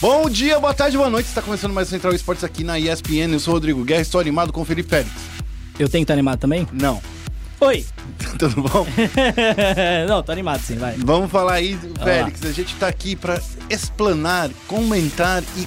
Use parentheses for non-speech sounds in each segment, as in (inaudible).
Bom dia, boa tarde, boa noite. Está começando mais Central Esportes aqui na ESPN. Eu sou o Rodrigo Guerra, estou animado com o Felipe Félix. Eu tenho que estar animado também? Não. Oi! (laughs) Tudo bom? (laughs) Não, tô animado sim, vai. Vamos falar aí, Félix. A gente está aqui para explanar, comentar e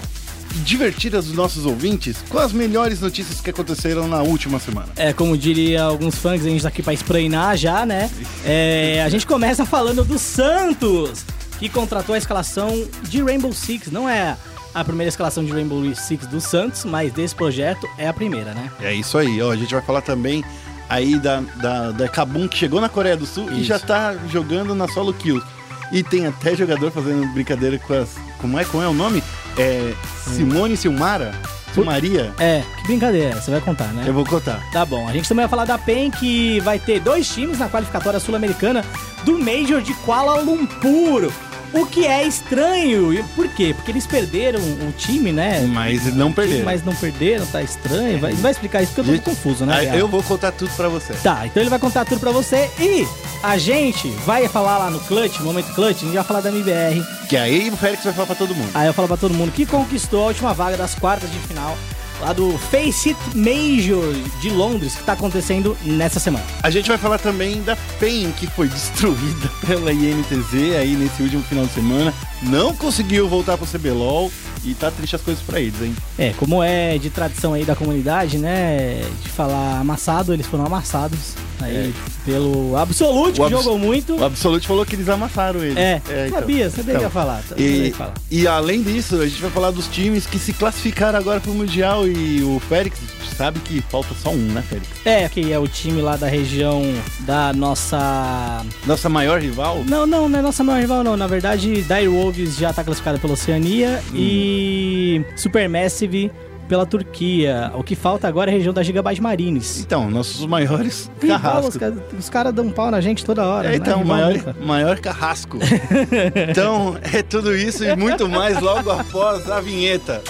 divertir os nossos ouvintes com as melhores notícias que aconteceram na última semana. É, como diria alguns fãs, a gente tá aqui pra esprainar já, né? É, a gente começa falando do Santos, que contratou a escalação de Rainbow Six. Não é a primeira escalação de Rainbow Six do Santos, mas desse projeto é a primeira, né? É isso aí, ó. A gente vai falar também aí da, da, da Kabum, que chegou na Coreia do Sul e Isso. já tá jogando na solo kills. E tem até jogador fazendo brincadeira com as. Como é, como é o nome? É. Simone Silmara? Silmaria? É, que brincadeira, você vai contar, né? Eu vou contar. Tá bom, a gente também vai falar da PEN, que vai ter dois times na qualificatória sul-americana do Major de Kuala Lumpur. O que é estranho. E por quê? Porque eles perderam o time, né? Mas não perderam. Mas não perderam, tá estranho. Vai, vai explicar isso porque eu tô Gente, confuso, né? Ah, eu vou contar tudo pra você. Tá, então ele vai contar tudo pra você e a gente vai falar lá no Clutch, Momento Clutch, a gente vai falar da MBR. Que aí o Félix vai falar pra todo mundo. Aí eu falo pra todo mundo que conquistou a última vaga das quartas de final lá do Face It Major de Londres, que tá acontecendo nessa semana. A gente vai falar também da PEN, que foi (laughs) destruída pela INTZ aí nesse último final de semana. Não conseguiu voltar pro CBLOL e tá triste as coisas pra eles, hein? É, como é de tradição aí da comunidade, né? De falar amassado, eles foram amassados aí pelo Absolute, É. O que Abs- jogou muito. O Absolute falou que eles amassaram eles. É, então. sabia, você deveria Então. falar. E, falar. e além disso, a gente vai falar dos times que se classificaram agora pro Mundial e o Félix sabe que falta só um, né, Félix? É, que é o time lá da região da nossa. Nossa maior rival? Não, não, não é nossa maior rival, não. Na verdade, Dire Wolves já tá classificada pela Oceania Hum. e Supermassive pela Turquia. O que falta agora é a região da Gigabyte Marines. Então, nossos maiores (laughs) carrascos. os caras dão pau na gente toda hora. É, então, maior, nunca. maior carrasco. (laughs) então, é tudo isso e muito mais logo (laughs) após a vinheta.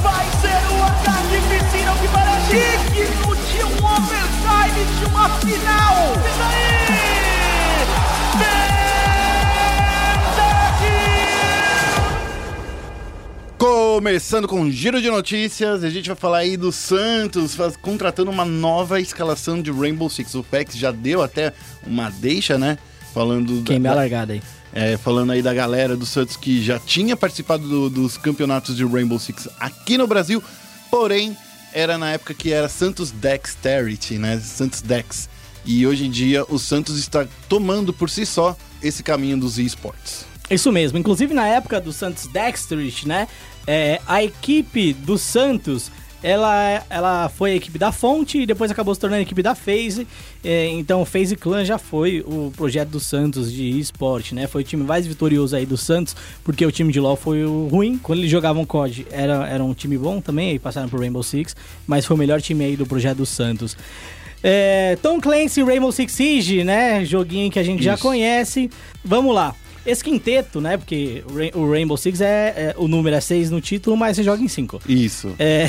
Vai ser uma carnificina que para digno de um overtime de uma final. E daí? Começando com um giro de notícias, a gente vai falar aí do Santos faz- contratando uma nova escalação de Rainbow Six. O Fex já deu até uma deixa, né? Falando Quem me da, alargada aí. é, falando aí da galera do Santos que já tinha participado do- dos campeonatos de Rainbow Six aqui no Brasil, porém era na época que era Santos Dexterity, né? Santos Dex. E hoje em dia o Santos está tomando por si só esse caminho dos esportes. Isso mesmo. Inclusive na época do Santos Dexterity, né? É, a equipe do Santos. Ela, ela foi a equipe da Fonte e depois acabou se tornando a equipe da FaZe. É, então, o FaZe Clan já foi o projeto do Santos de esporte, né? Foi o time mais vitorioso aí do Santos, porque o time de LoL foi o ruim. Quando eles jogavam COD, era, era um time bom também, aí passaram pro Rainbow Six, mas foi o melhor time aí do projeto do Santos. É, Tom Clancy Rainbow Six Siege, né? Joguinho que a gente já Isso. conhece. Vamos lá. Esse quinteto, né? Porque o Rain- o Rainbow Six é, é- o número é 6 no título, mas você joga em 5. Isso. É,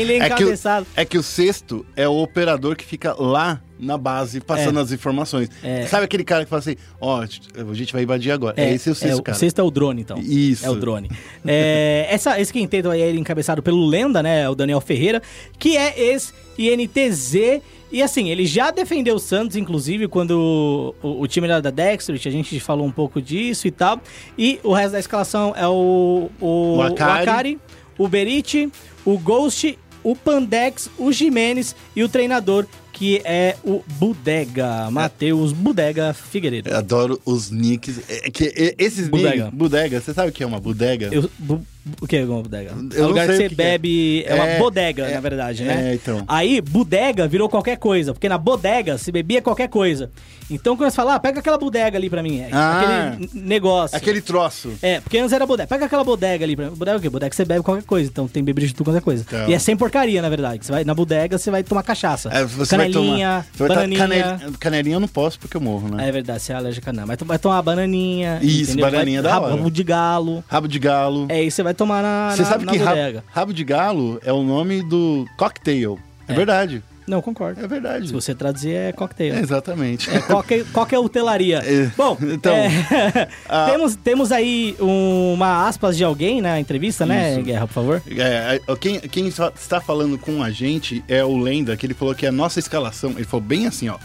ele (laughs) é É que, o, encabeçado. é que o sexto é o operador que fica lá na base passando É. as informações. É. Sabe aquele cara que fala assim: ó, a gente vai invadir agora. É, esse é o sexto, o cara. sexto é o drone, então. Isso. É o drone. É, (laughs) essa, esse quinteto aí é encabeçado pelo Lenda, né? O Daniel Ferreira, que é ex-INTZ. E assim, ele já defendeu o Santos, inclusive, quando o, o time era da Dexterity, a gente falou um pouco disso e tal. E o resto da escalação é o, o, O Akari. o Akari, o Berit, o Ghost, o Pandex, o Jimenez e o treinador, que é o Budega, Matheus Budega Figueiredo. Eu adoro os nicks. É que é- esses Bodega. nicks. Bodega. Você sabe o que é uma bodega? Eu, bu- o que é uma bodega? Eu é o lugar que você que que é. bebe. É, uma É, bodega, é, na verdade, né? é, então. Aí, bodega virou qualquer coisa, porque na bodega se bebia qualquer coisa. Então, quando você fala, ah, pega aquela bodega ali pra mim. É, Ah. aquele negócio. Aquele troço. É, porque antes era bodega. Pega aquela bodega ali. Pra... Bodega é o quê? Bodega você bebe qualquer coisa. Então tem bebida de tudo qualquer coisa. Então. E é sem porcaria, na verdade. que Você vai na bodega, você vai tomar cachaça. É, você vai Canelinha, tomar. Você vai bananinha. tomar canel- canelinha eu não posso porque eu morro, né? É verdade, você é alérgica não. Mas tu vai tomar bananinha. Isso, entendeu? bananinha vai, da hora. Rabo de galo. Rabo de galo. É, e você vai tomar na, Você na, sabe na que rabo, rabo de galo é o nome do cocktail. É, É. verdade. Não, concordo. É verdade. Se você traduzir, é cocktail. É, exatamente. É, qualquer, (laughs) qualquer hotelaria. É, Bom, então, é, (laughs) a- (laughs) temos, temos aí um- uma aspas de alguém na entrevista, né, Isso. Guerra, por favor? É, é, quem, quem está falando com a gente é o Lenda, que ele falou que a nossa escalação, ele falou bem assim, ó.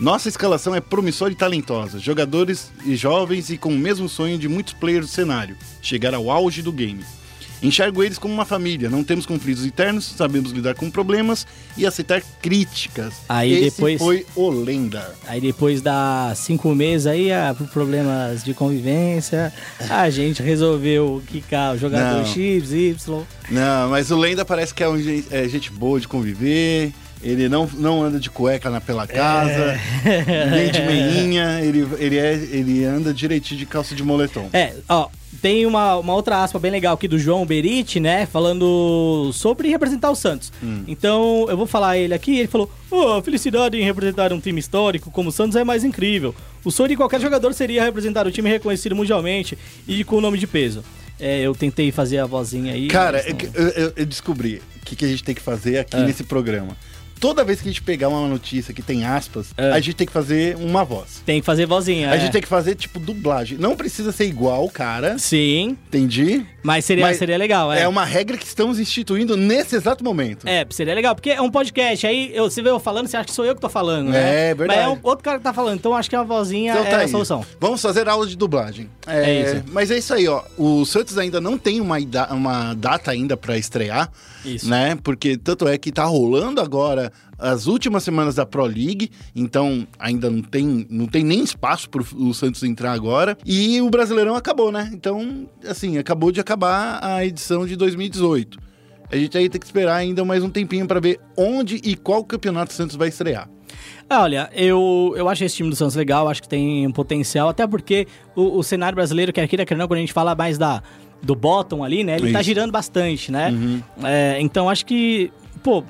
Nossa escalação é promissora e talentosa. Jogadores e jovens e com o mesmo sonho de muitos players do cenário, chegar ao auge do game. Enxergo eles como uma família, não temos conflitos internos, sabemos lidar com problemas e aceitar críticas. Aí Esse depois- foi o Lenda. Aí depois da cinco meses aí, ah, por problemas de convivência, a gente resolveu quicar o jogador Não. X, Y. Não, mas o Lenda parece que é, um, é gente boa de conviver. Ele não, não anda de cueca na pela casa, nem de meinha. Ele, ele, é, ele anda direitinho de calça de moletom. É, ó, tem uma, uma outra aspa bem legal aqui do João Berit, né? Falando sobre representar o Santos. Hum. Então, eu vou falar ele aqui. Ele falou: "Oh, a felicidade em representar um time histórico como o Santos é mais incrível. O sonho de qualquer jogador seria representar o time reconhecido mundialmente e com o nome de peso. É, eu tentei fazer a vozinha aí. Cara, mas não- eu, eu- eu descobri o que, que a gente tem que fazer aqui Ah. nesse programa. Toda vez que a gente pegar uma notícia que tem aspas, Ah. a gente tem que fazer uma voz. tem que fazer vozinha. A é. gente tem que fazer, tipo, dublagem. Não precisa ser igual o cara, Sim, entendi? mas seria, Mas seria legal. É. É uma regra que estamos instituindo nesse exato momento. É, seria legal, porque é um podcast, aí eu, você vê eu falando, você acha que sou eu que tô falando, né? É, verdade. Mas é um outro cara que tá falando, então acho que a vozinha Então é tá a aí. solução. Vamos fazer aula de dublagem. É isso. Mas é isso aí, ó. O Santos ainda não tem uma, uma data ainda pra estrear, Isso. né? Porque tanto é que tá rolando agora as últimas semanas da Pro League, então ainda não tem, não tem nem espaço pro o Santos entrar agora. E o Brasileirão acabou, né? Então, assim, acabou de acabar a edição de 2018. A gente aí tem que esperar ainda mais um tempinho pra ver onde e qual campeonato o Santos vai estrear. Ah, olha, eu, eu acho esse time do Santos legal, acho que tem um potencial, até porque o, o cenário brasileiro, quer queira, quer não, quando a gente fala mais da, do bottom ali, né? Ele tá Isso. girando bastante, né? É, então acho que, pô,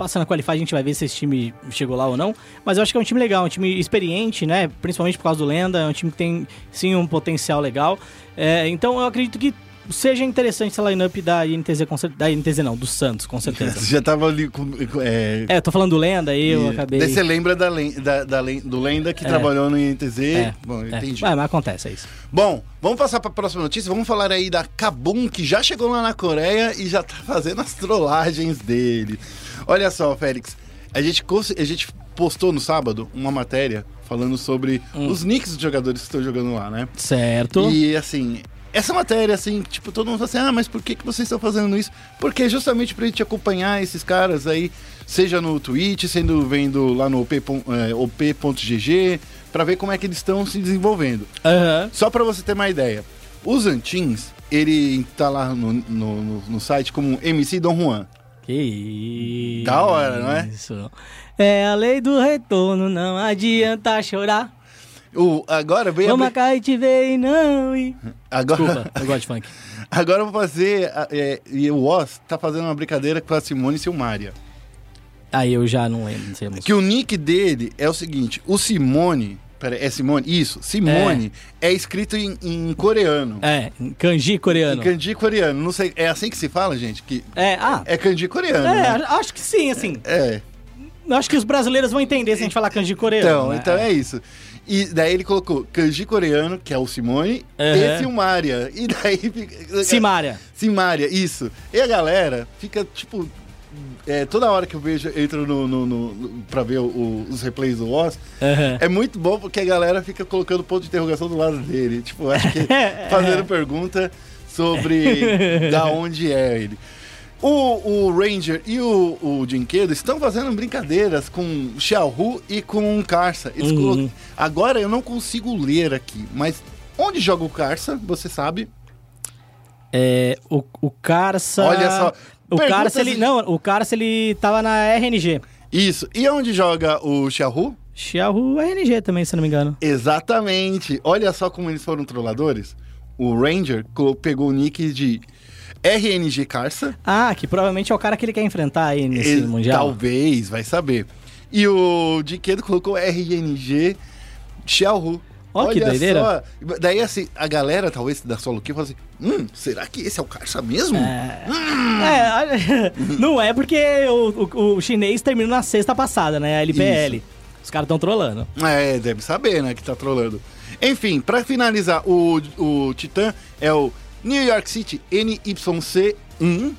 passando a qualify a gente vai ver se esse time chegou lá ou não. Mas eu acho que é um time legal, um time experiente, né? Principalmente por causa do Lenda, é um time que tem sim um potencial legal. É, então eu acredito que seja interessante essa lineup da INTZ, da INTZ não, do Santos, com (laughs) certeza. Você já tava ali com. é, é, eu tô falando do Lenda aí, eu E- acabei... Daí você lembra da, da- da do Lenda que É. trabalhou no INTZ? É, Bom, eu é. entendi. Ué, mas acontece, é isso. Bom, vamos passar para a próxima notícia. Vamos falar aí da Kabum, que já chegou lá na Coreia e já tá fazendo as trollagens dele. Olha só, Félix. A gente, a gente postou no sábado uma matéria falando sobre Hum. os nicks dos jogadores que estão jogando lá, né? Certo. E assim, essa matéria, assim, tipo, todo mundo fala assim, ah, mas por que, que vocês estão fazendo isso? Porque justamente pra gente acompanhar esses caras aí, seja no Twitch, sendo vendo lá no op, pon- é, op.gg, pra ver como é que eles estão se desenvolvendo. Aham. Só pra você ter uma ideia, os Antins, ele tá lá no, no, no- site como MC Dom Juan. Que isso. Da hora, não é? Isso. É a lei do retorno, não adianta chorar. O, agora veio Vamos a... cá e te ver e não ir. Agora, Desculpa, eu gosto de funk. (laughs) agora eu vou fazer... é, e o Oz tá fazendo uma brincadeira com a Simone Silmaria. Aí eu já não lembro, não. Que o nick dele é o seguinte: o Simone. Pera, é Simone? Isso. Simone é, escrito em, em coreano. É, kanji coreano. Em kanji coreano. Não sei. É assim que se fala, gente? Que É, ah. é kanji coreano. É, né? acho que sim, assim. É. Eu Acho que os brasileiros vão entender se a gente falar kanji coreano. Então, né? então é isso. E daí ele colocou kanji coreano, que é o Simone, Aham. e Silmária. E daí fica. Simária. Simária, isso. E a galera fica, tipo. é, toda hora que eu vejo, entro no, no, no- pra ver o- os replays do Oz, Aham. É muito bom porque a galera fica colocando ponto de interrogação do lado dele. Tipo, acho que (laughs) fazendo pergunta sobre (laughs) da onde é ele. O, o Ranger e o, o Jinquedo estão fazendo brincadeiras com Xiaohu e com Carça. Eles Uhum. colo- Agora eu não consigo ler aqui, mas onde joga o Carça, você sabe? É, o, o Carça. Olha só, O Carça, ele. de- Não, o Carça, ele tava na RNG. Isso. E onde joga o Xiaohu? Xiaohu RNG também, se eu não me engano. Exatamente. Olha só como eles foram trolladores. O Ranger pegou o nick de RNG Carça. Ah, que provavelmente é o cara que ele quer enfrentar aí nesse Ele- Mundial. Talvez, vai saber. E o Diquedo colocou RNG Xiaohu. Ó, que doideira. só. Daí, assim, a galera, talvez, da Solo Kill, fala assim, hum, será que esse é o Karsa mesmo? É, é, (laughs) não é porque o, o- o chinês terminou na sexta passada, né? A LPL. Os caras estão trolando. É, deve saber, né, que tá trolando. Enfim, pra finalizar, o, o Titã é o New York City NYC1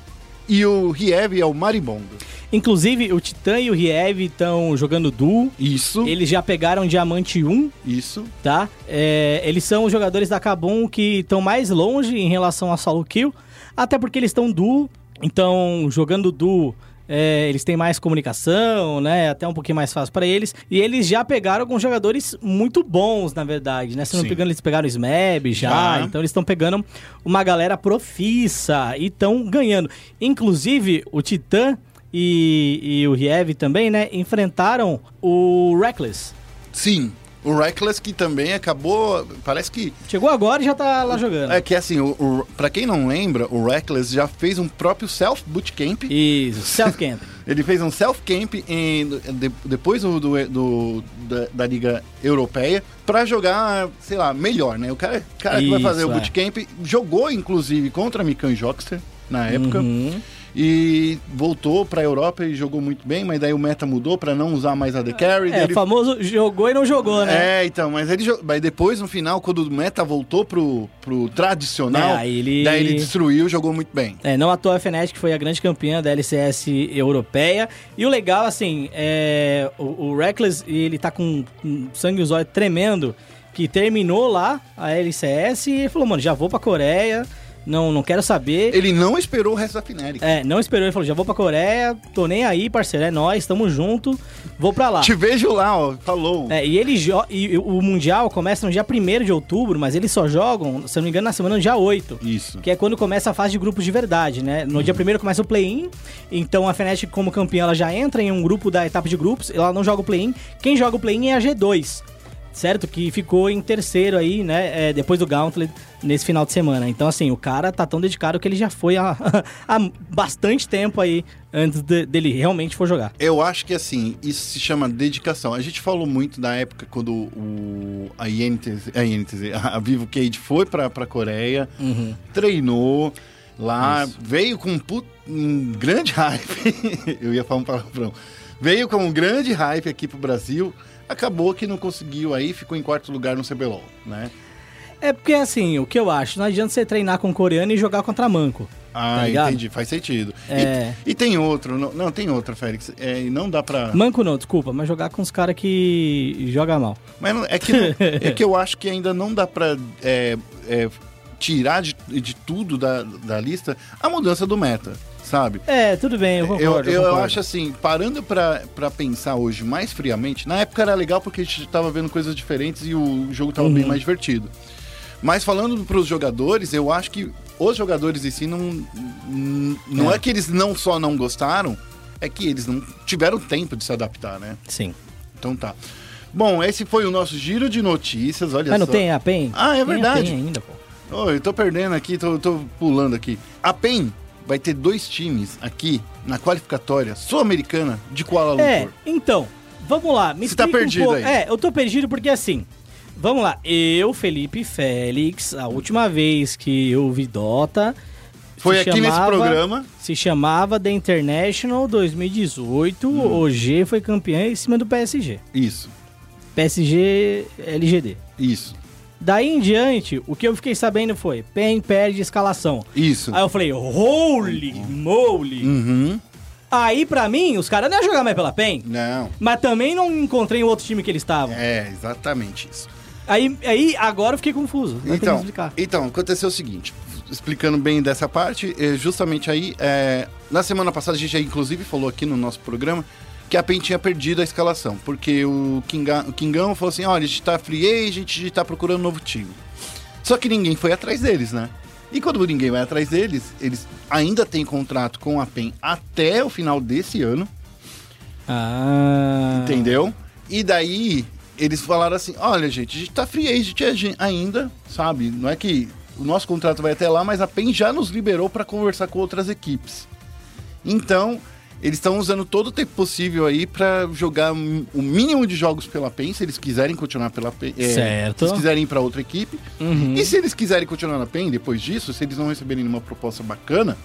e o Riev é o Maribondo. Inclusive, o Titã e o Riev estão jogando duo. Isso, Eles já pegaram Diamante 1, isso. tá? É, eles são os jogadores da Kabum que estão mais longe em relação a solo kill, até porque eles estão duo, então jogando duo. É, eles têm mais comunicação, né? Até um pouquinho mais fácil pra eles. E eles já pegaram alguns jogadores muito bons, na verdade, né? Se não me engano, eles pegaram o Smeb já. Já. Então eles estão pegando uma galera profissa e estão ganhando. Inclusive, o Titã e, e o Riev também, né? Enfrentaram o Reckless. Sim, o Reckless que também acabou, parece que Chegou agora e já tá lá jogando. É que assim, o, o, pra quem não lembra, o Reckless já fez um próprio self bootcamp. Isso, self-camp. (laughs) Ele fez um self camp em, de- depois do, do- do- da, da liga europeia pra jogar, sei lá, melhor, né? O cara, cara que vai Isso, fazer o é. bootcamp jogou inclusive contra a Mikan Jockster na época Uhum. E voltou pra Europa e jogou muito bem, mas daí o meta mudou pra não usar mais a The Carry. É, ele o famoso jogou e não jogou, né? é, então, mas ele mas depois, no final, quando o meta voltou pro, pro tradicional, É, ele- daí ele destruiu jogou muito bem. É, não à toa a Fnatic foi a grande campeã da LCS europeia. E o legal, assim, é, o, o Reckless, ele tá com um sangue nos olhos tremendo, que terminou lá a LCS e falou, mano, já vou pra Coreia, não, não quero saber. Ele não esperou o resto da Fnatic. É, não esperou, ele falou, já vou pra Coreia, tô nem aí, parceiro, é nóis, tamo junto, vou pra lá. Te vejo lá, ó, falou. É, e ele e o Mundial começa no dia 1 de outubro, mas eles só jogam, se eu não me engano, na semana do dia 8. Isso. Que é quando começa a fase de grupos de verdade, né? No dia primeiro começa o play-in, então a Fnatic, como campeã, ela já entra em um grupo da etapa de grupos, ela não joga o play-in. Quem joga o play-in é a G2, certo? Que ficou em terceiro aí, né? é, depois do Gauntlet, nesse final de semana. Então, assim, o cara tá tão dedicado que ele já foi há, (laughs) há bastante tempo aí, antes de- dele realmente for jogar. Eu acho que assim, isso se chama dedicação. A gente falou muito da época quando o, a INTZ, a, INTZ, (laughs) a Vivo Cage foi pra, pra Coreia, treinou lá, veio com um, put- um grande (laughs) hype. Eu ia falar um palavrão. Veio com um grande hype aqui pro Brasil. Acabou que não conseguiu aí, ficou em quarto lugar no CBLOL, né? É porque, assim, o que eu acho, não adianta você treinar com coreano e jogar contra manco. Ah, Tá entendi, faz sentido. É. E, e tem outro, não, não, tem outra, Félix. É, e não dá pra. Manco não, desculpa, mas jogar com os caras que joga mal. Mas é, que (laughs) é que eu acho que ainda não dá pra é, é, tirar de, de tudo da, da lista a mudança do meta, sabe? É, tudo bem, eu Eu, concordo. eu, concordo. acho assim, parando pra, pra pensar hoje mais friamente, na época era legal porque a gente tava vendo coisas diferentes e o jogo tava Uhum. bem mais divertido. Mas falando pros jogadores, eu acho que os jogadores em si não. Não é. É. que eles não só não gostaram, é que eles não tiveram tempo de se adaptar, né? Sim. Então tá. Bom, esse foi o nosso giro de notícias, olha Mas não só. tem a PEN? Ah, é Tem verdade. PEN ainda, pô. Ô, eu tô perdendo aqui, tô, tô pulando aqui. A PEN vai ter dois times aqui na qualificatória sul-americana de Kuala É, Lumpur. então, vamos lá. Me Você tá um perdido pouco- aí. É, eu tô perdido porque assim. Vamos lá, eu, Felipe Félix, a última vez que eu vi Dota. Foi aqui nesse chamava- programa. Se chamava The International 2018. O G foi campeão em cima do PSG. Isso, PSG LGD. isso, Daí em diante, o que eu fiquei sabendo foi: PEN perde escalação. isso. Aí eu falei, holy moly! Uhum. Aí pra mim, os caras não iam jogar mais pela PEN, Não. mas também não encontrei o outro time que eles estavam. É, exatamente isso. Aí, aí agora eu fiquei confuso. Não Então, explicar. então, aconteceu o seguinte, explicando bem dessa parte, é, justamente aí, é, na semana passada a gente já inclusive falou aqui no nosso programa que a PEN tinha perdido a escalação, porque o, Kinga, o Kingão falou assim, olha, a gente tá free agent, a gente tá procurando um novo time. Só que ninguém foi atrás deles, né? E quando ninguém vai atrás deles, eles ainda têm contrato com a PEN até o final desse ano, Ah. entendeu? E daí eles falaram assim: olha, gente, a gente tá free agent ainda, sabe? Não é que o nosso contrato vai até lá, mas a PEN já nos liberou para conversar com outras equipes. Então, Eles estão usando todo o tempo possível aí pra jogar o mínimo de jogos pela PEN, se eles quiserem continuar pela PEN. é, Certo. Se eles quiserem ir pra outra equipe. Uhum. E se eles quiserem continuar na PEN depois disso, se eles não receberem nenhuma proposta bacana,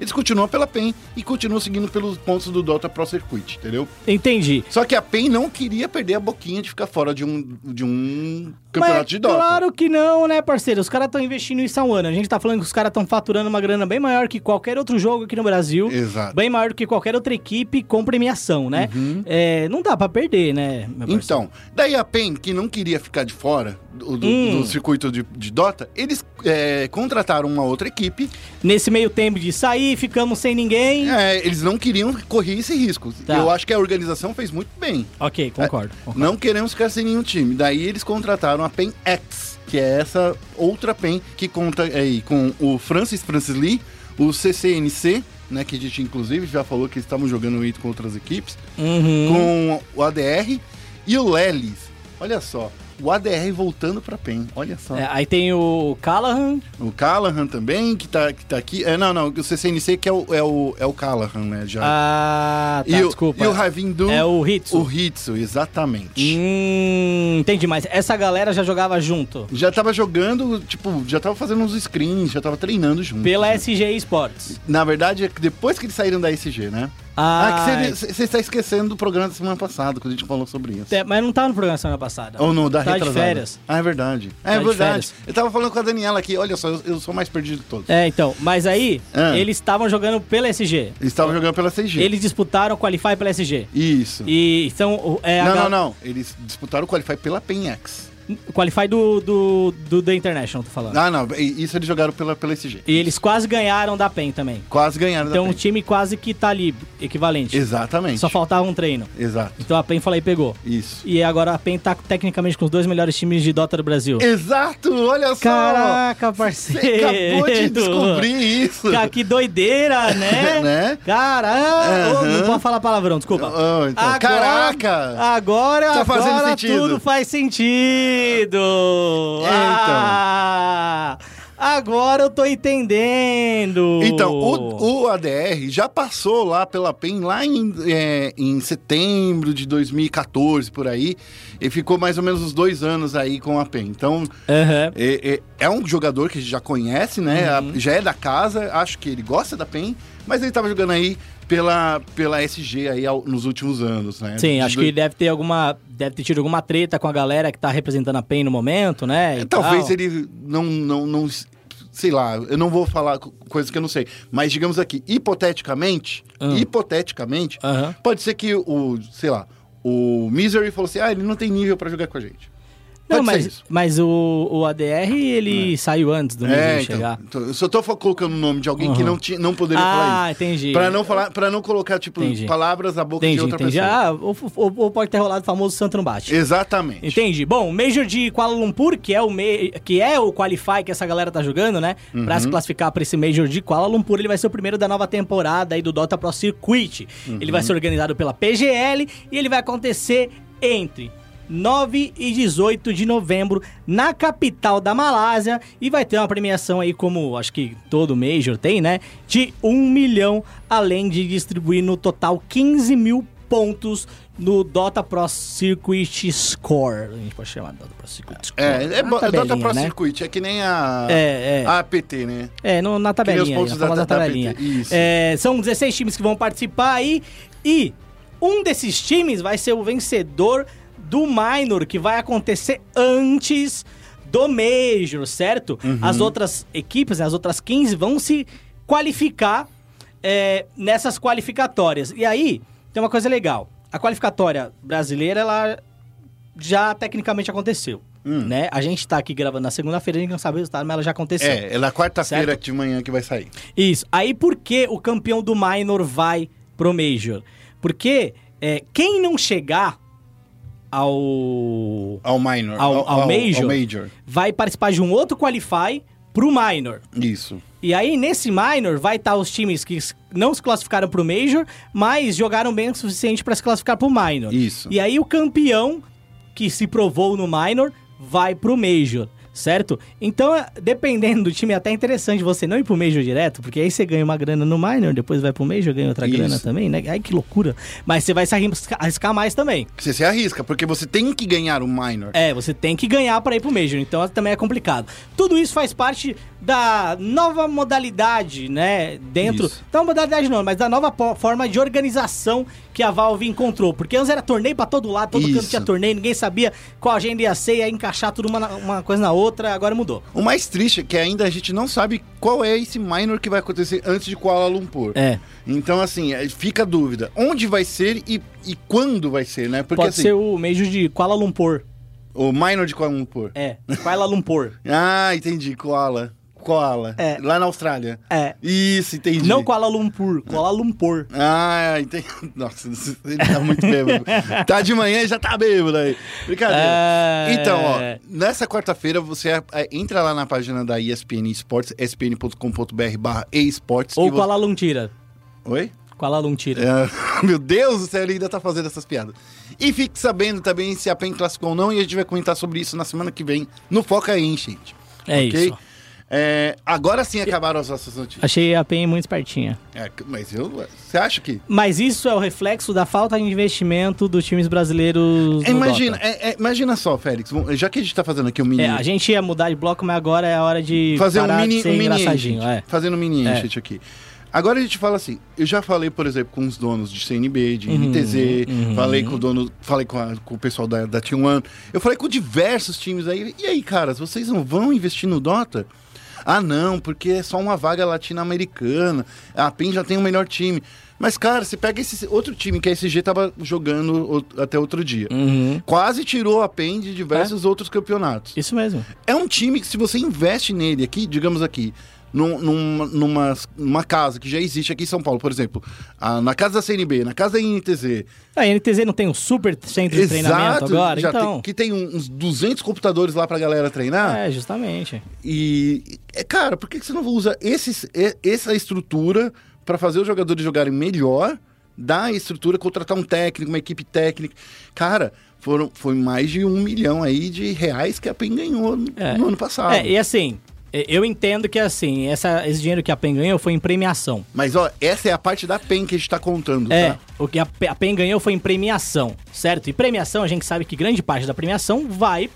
eles continuam pela PEN e continuam seguindo pelos pontos do Dota Pro Circuit, entendeu? Entendi. Só que a PEN não queria perder a boquinha de ficar fora de um, de um campeonato Mas, de Dota. Claro que não, né, parceiro? Os caras estão investindo isso há um ano. A gente tá falando que os caras estão faturando uma grana bem maior que qualquer outro jogo aqui no Brasil. Exato. Bem maior do que qualquer outra equipe com premiação, né? É, não dá pra perder, né, meu parceiro? Então, daí a PEN, que não queria ficar de fora do, do- Hum. do circuito de, de Dota, eles é, contrataram uma outra equipe. Nesse meio tempo de sair, ficamos sem ninguém. É, eles não queriam correr esse risco. Tá. Eu acho que a organização fez muito bem. Ok, concordo. concordo. Não queremos ficar sem nenhum time. Daí eles contrataram a PEN X, que é essa outra PEN que conta aí com o Francis Francis Lee, o CCNC, né, que a gente inclusive já falou que eles estavam jogando isso com outras equipes, Uhum. com o ADR e o Lelis. Olha só, o ADR voltando pra PEN. Olha só. É, aí tem o Callahan. O Callahan também, que tá, que tá aqui. É, não, não, o CCNC que é o, é o, é o Callahan, né? Já. Ah, tá, e, o, desculpa. e o Ravindu. É o Hitsu. O Hitsu, exatamente. Hum, entendi, mas essa galera já jogava junto. Já tava jogando, tipo, já tava fazendo uns screens, já tava treinando junto. Pela SG Esports. Na verdade, é depois que eles saíram da SG, né? Ah, Ah, que você está esquecendo do programa da semana passada, quando a gente falou sobre isso. é, mas não tava no programa semana passada. Ou no da Tá de férias. Ah, é verdade. É Tá de verdade. Eu tava falando com a Daniela aqui, olha só, eu, eu sou mais perdido de todos. É, então, mas aí Ah. eles estavam jogando pela SG. Estavam jogando pela CG. Eles disputaram o Qualify pela SG. Isso. E são. o- É, Não, gal- não, não. Eles disputaram o Qualify pela PENX. O Qualify do, do, do The International, tô falando. Ah, não. Isso eles jogaram pela, pela SG. E eles quase ganharam da PEN também. Quase ganharam Então da o PEN. time quase que tá ali, equivalente. Exatamente. Só faltava um treino. Exato. Então a PEN falei pegou. Isso. E agora a PEN tá tecnicamente com os dois melhores times de Dota do Brasil. Exato, olha só. Caraca, Você parceiro. acabou de descobrir isso. Cara, que doideira, (laughs) né? Né? Caramba! Ô, Aham. Não pode falar palavrão, desculpa. Oh, então, caraca! Agora, Tá fazendo agora sentido. tudo faz sentido! Ah, agora eu tô entendendo! Então, o, o ADR já passou lá pela PEN lá em, é, em setembro de 2014, por aí. E ficou mais ou menos uns dois anos aí com a PEN. Então, Aham. é, é- é um jogador que a gente já conhece, né? Uhum. Já é da casa, acho que ele gosta da PEN, mas ele tava jogando aí pela, pela SG aí ao- nos últimos anos, né? Sim, acho que deve ter alguma. Deve ter tido alguma treta com a galera que tá representando a PEN no momento, né? É, Talvez tal. ele não, não, não. Sei lá, eu não vou falar co- coisas que eu não sei. Mas digamos aqui, hipoteticamente, Hum. hipoteticamente, Aham. pode ser que o, sei lá, o Misery falou assim: ah, ele não tem nível pra jogar com a gente. Não, Pode mas, mas o, o ADR, ele saiu antes do Misery É, então, chegar. então, eu só tô colocando o nome de alguém que Uhum. não, tinha, não poderia falar Ah, entendi. Pra não, falar, pra não colocar, tipo, Entendi. palavras na boca de Entendi, outra entendi. pessoa. Ah, ou, ou- ou pode ter rolado o famoso Santo não bate. Exatamente. Entendi. Bom, o Major de Kuala Lumpur, que é o me... que é o Qualify que essa galera tá jogando, né? Pra Uhum. se classificar pra esse Major de Kuala Lumpur, ele vai ser o primeiro da nova temporada aí do Dota Pro Circuit. Ele Uhum. vai ser organizado pela PGL e ele vai acontecer entre 9 e 18 de novembro na capital da Malásia e vai ter uma premiação aí como acho que todo Major tem, né? De 1 milhão, além de distribuir no total 15 mil pontos no Dota Pro Circuit Score. A gente pode chamar de Dota Pro Circuit Score. É, é, Dota Pro né? Circuit, é que nem a, É, é. a APT, né? É, no- na os tabelinha, aí, pontos na da- da- tabelinha. É, são 16 times que vão participar aí e um desses times vai ser o vencedor do Minor, que vai acontecer antes do Major, certo? Uhum. As outras equipes, né, as outras 15, vão se qualificar é, nessas qualificatórias. E aí, tem uma coisa legal. A qualificatória brasileira, ela já tecnicamente aconteceu, Hum. né? A gente tá aqui gravando na segunda-feira, a gente não sabe o resultado, mas ela já aconteceu. É, é na quarta-feira de manhã que vai sair. Isso. Aí por que o campeão do minor vai pro Major? Porque é, quem não chegar ao Ao minor. Ao- ao Major? Ao major. vai participar de um outro qualify pro minor. Isso. E aí nesse minor vai estar os times que não se classificaram pro Major, mas jogaram bem o suficiente para se classificar pro minor. Isso. E aí o campeão que se provou no minor vai pro Major, certo? Então, é, dependendo do time, é até interessante você não ir pro Major direto, porque aí você ganha uma grana no minor, depois vai pro Major, ganha outra Isso. grana também, né? Ai, que loucura. Mas você vai se arriscar, mais também. Você se arrisca, porque você tem que ganhar o minor. É, você tem que ganhar para ir pro Major, então também é complicado. Tudo isso faz parte da nova modalidade, né? Dentro. Isso. Não modalidade não, mas da nova forma de organização que a Valve encontrou. Porque antes era torneio pra todo lado, todo canto Isso. tinha torneio, ninguém sabia qual agenda ia ser, ia encaixar tudo uma, uma coisa na outra, agora mudou. O mais triste é que ainda a gente não sabe qual é esse minor que vai acontecer antes de Kuala Lumpur. É. Então, assim, é, fica a dúvida. Onde vai ser e, e quando vai ser, né? Porque, Pode assim, ser o Major de Kuala Lumpur. o minor de Kuala Lumpur. É, Kuala Lumpur. (laughs) Ah, entendi. Koala. Koala. É. Lá na Austrália. É. Isso, entendi. Não Kuala Lumpur, Kuala Lumpur. Ah, entendi. (laughs) Nossa, ele tá muito bêbado. tá de manhã e já tá bêbado aí. Brincadeira. É. Então, ó, nessa quarta-feira você é, entra lá na página da ESPN Esportes, espn.com.br barra esportes. Ou que você- Luntira. Oi? Kuala Luntira. É, (laughs) meu Deus do céu, ele ainda tá fazendo essas piadas. E fique sabendo também se a PEN classificou ou não, e a gente vai comentar sobre isso na semana que vem no Foca aí, gente. É ok? isso. É, agora sim acabaram as nossas notícias. Achei a PEN muito espertinha. É, mas eu. Você acha que. Mas isso é o reflexo da falta de investimento dos times brasileiros. no Imagina, é- é- imagina só, Félix, já que a gente tá fazendo aqui um mini. É, a gente ia mudar de bloco, mas agora é a hora de fazer um mini, um mini engraçadinho. É. Fazendo um mini É. aqui. Agora a gente fala assim, eu já falei, por exemplo, com os donos de CNB, de Uhum, NTZ, uhum. falei com o dono, falei com, a- com o pessoal da, da T1, eu falei com diversos times aí. E aí, caras, vocês não vão investir no Dota? Ah, não, porque é só uma vaga latino-americana. A PEN já tem o melhor time. Mas, cara, você pega esse outro time que a SG tava jogando até outro dia. Uhum. Quase tirou a PEN de diversos É. outros campeonatos. Isso mesmo. É um time que, se você investe nele aqui, digamos aqui, num- numa, numa, numa casa que já existe aqui em São Paulo, por exemplo, a- na casa da CNB, na casa da INTZ. A NTZ não tem um super centro de treinamento agora? já então. tem- que tem uns 200 computadores lá pra galera treinar. É, justamente. E, é, cara, por que você não usa esses, essa estrutura pra fazer os jogadores jogarem melhor? Dar a estrutura, contratar um técnico, uma equipe técnica. Cara, foram, foi mais de um milhão aí de reais que a PEN ganhou no, É. no ano passado. É, e assim, eu entendo que assim, essa, esse dinheiro que a PEN ganhou foi em premiação. Mas, ó, essa é a parte da PEN que a gente tá contando, É, tá? o que a, a PEN ganhou foi em premiação, certo? E premiação, a gente sabe que grande parte da premiação vai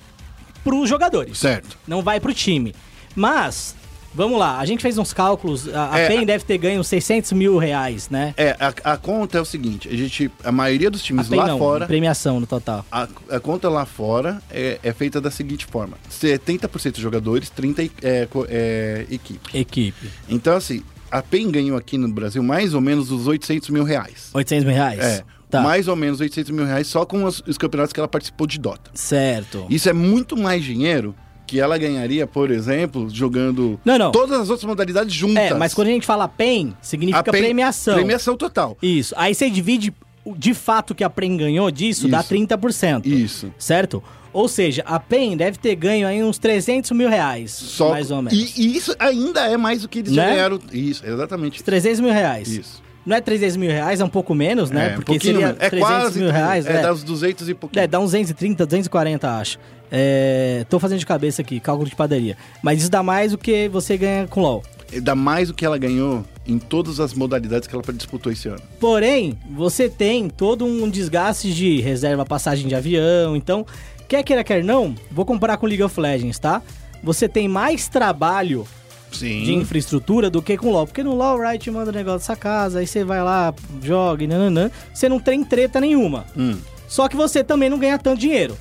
pros jogadores. Certo. não vai pro time. Mas, vamos lá, a gente fez uns cálculos, a, É, PEN deve ter ganho 600 mil reais, né? É, a, a conta é o seguinte, a gente, a maioria dos times lá não, fora, premiação no total. a, a conta lá fora é, é feita da seguinte forma, 70% jogadores, 30% é, é, equipe. Equipe. Então, assim, a PEN ganhou aqui no Brasil mais ou menos os 800 mil reais. 800 mil reais? É, Tá, mais ou menos 800 mil reais só com os, os campeonatos que ela participou de Dota. certo. Isso é muito mais dinheiro que ela ganharia, por exemplo, jogando Não, não. todas as outras modalidades juntas. É, mas quando a gente fala PEN, significa A PEN- premiação. Premiação total. Isso. Aí você divide de fato que a PEN ganhou disso, dá Isso. 30%. Isso. Certo? Ou seja, a PEN deve ter ganho aí uns 300 mil reais, Só, mais ou menos. E, e isso ainda é mais do que eles já Né? ganharam. Isso, exatamente. 300 mil reais. Isso. Não é 300 mil reais, é um pouco menos, né? É, um Porque pouquinho seria é 300 quase mil reais, é, né? dá uns 200 e pouquinho. É, dá uns 230, 240, acho. É, tô fazendo de cabeça aqui, cálculo de padaria. Mas isso dá mais do que você ganha com LOL. Dá mais do que ela ganhou em todas as modalidades que ela disputou esse ano. Porém, você tem todo um desgaste de reserva passagem de avião. Então, quer queira, quer não, vou comparar com League of Legends, tá? Você tem mais trabalho Sim. de infraestrutura do que com o LoL. Porque no LoL, Riot manda o negócio dessa casa, aí você vai lá, joga e nananã. Você não tem treta nenhuma. Hum, Só que você também não ganha tanto dinheiro,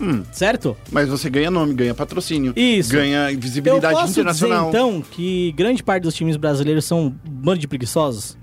hum. certo? Mas você ganha nome, ganha patrocínio. Isso. Ganha Eu visibilidade posso internacional. dizer, então, que grande parte dos times brasileiros são um bando de preguiçosos?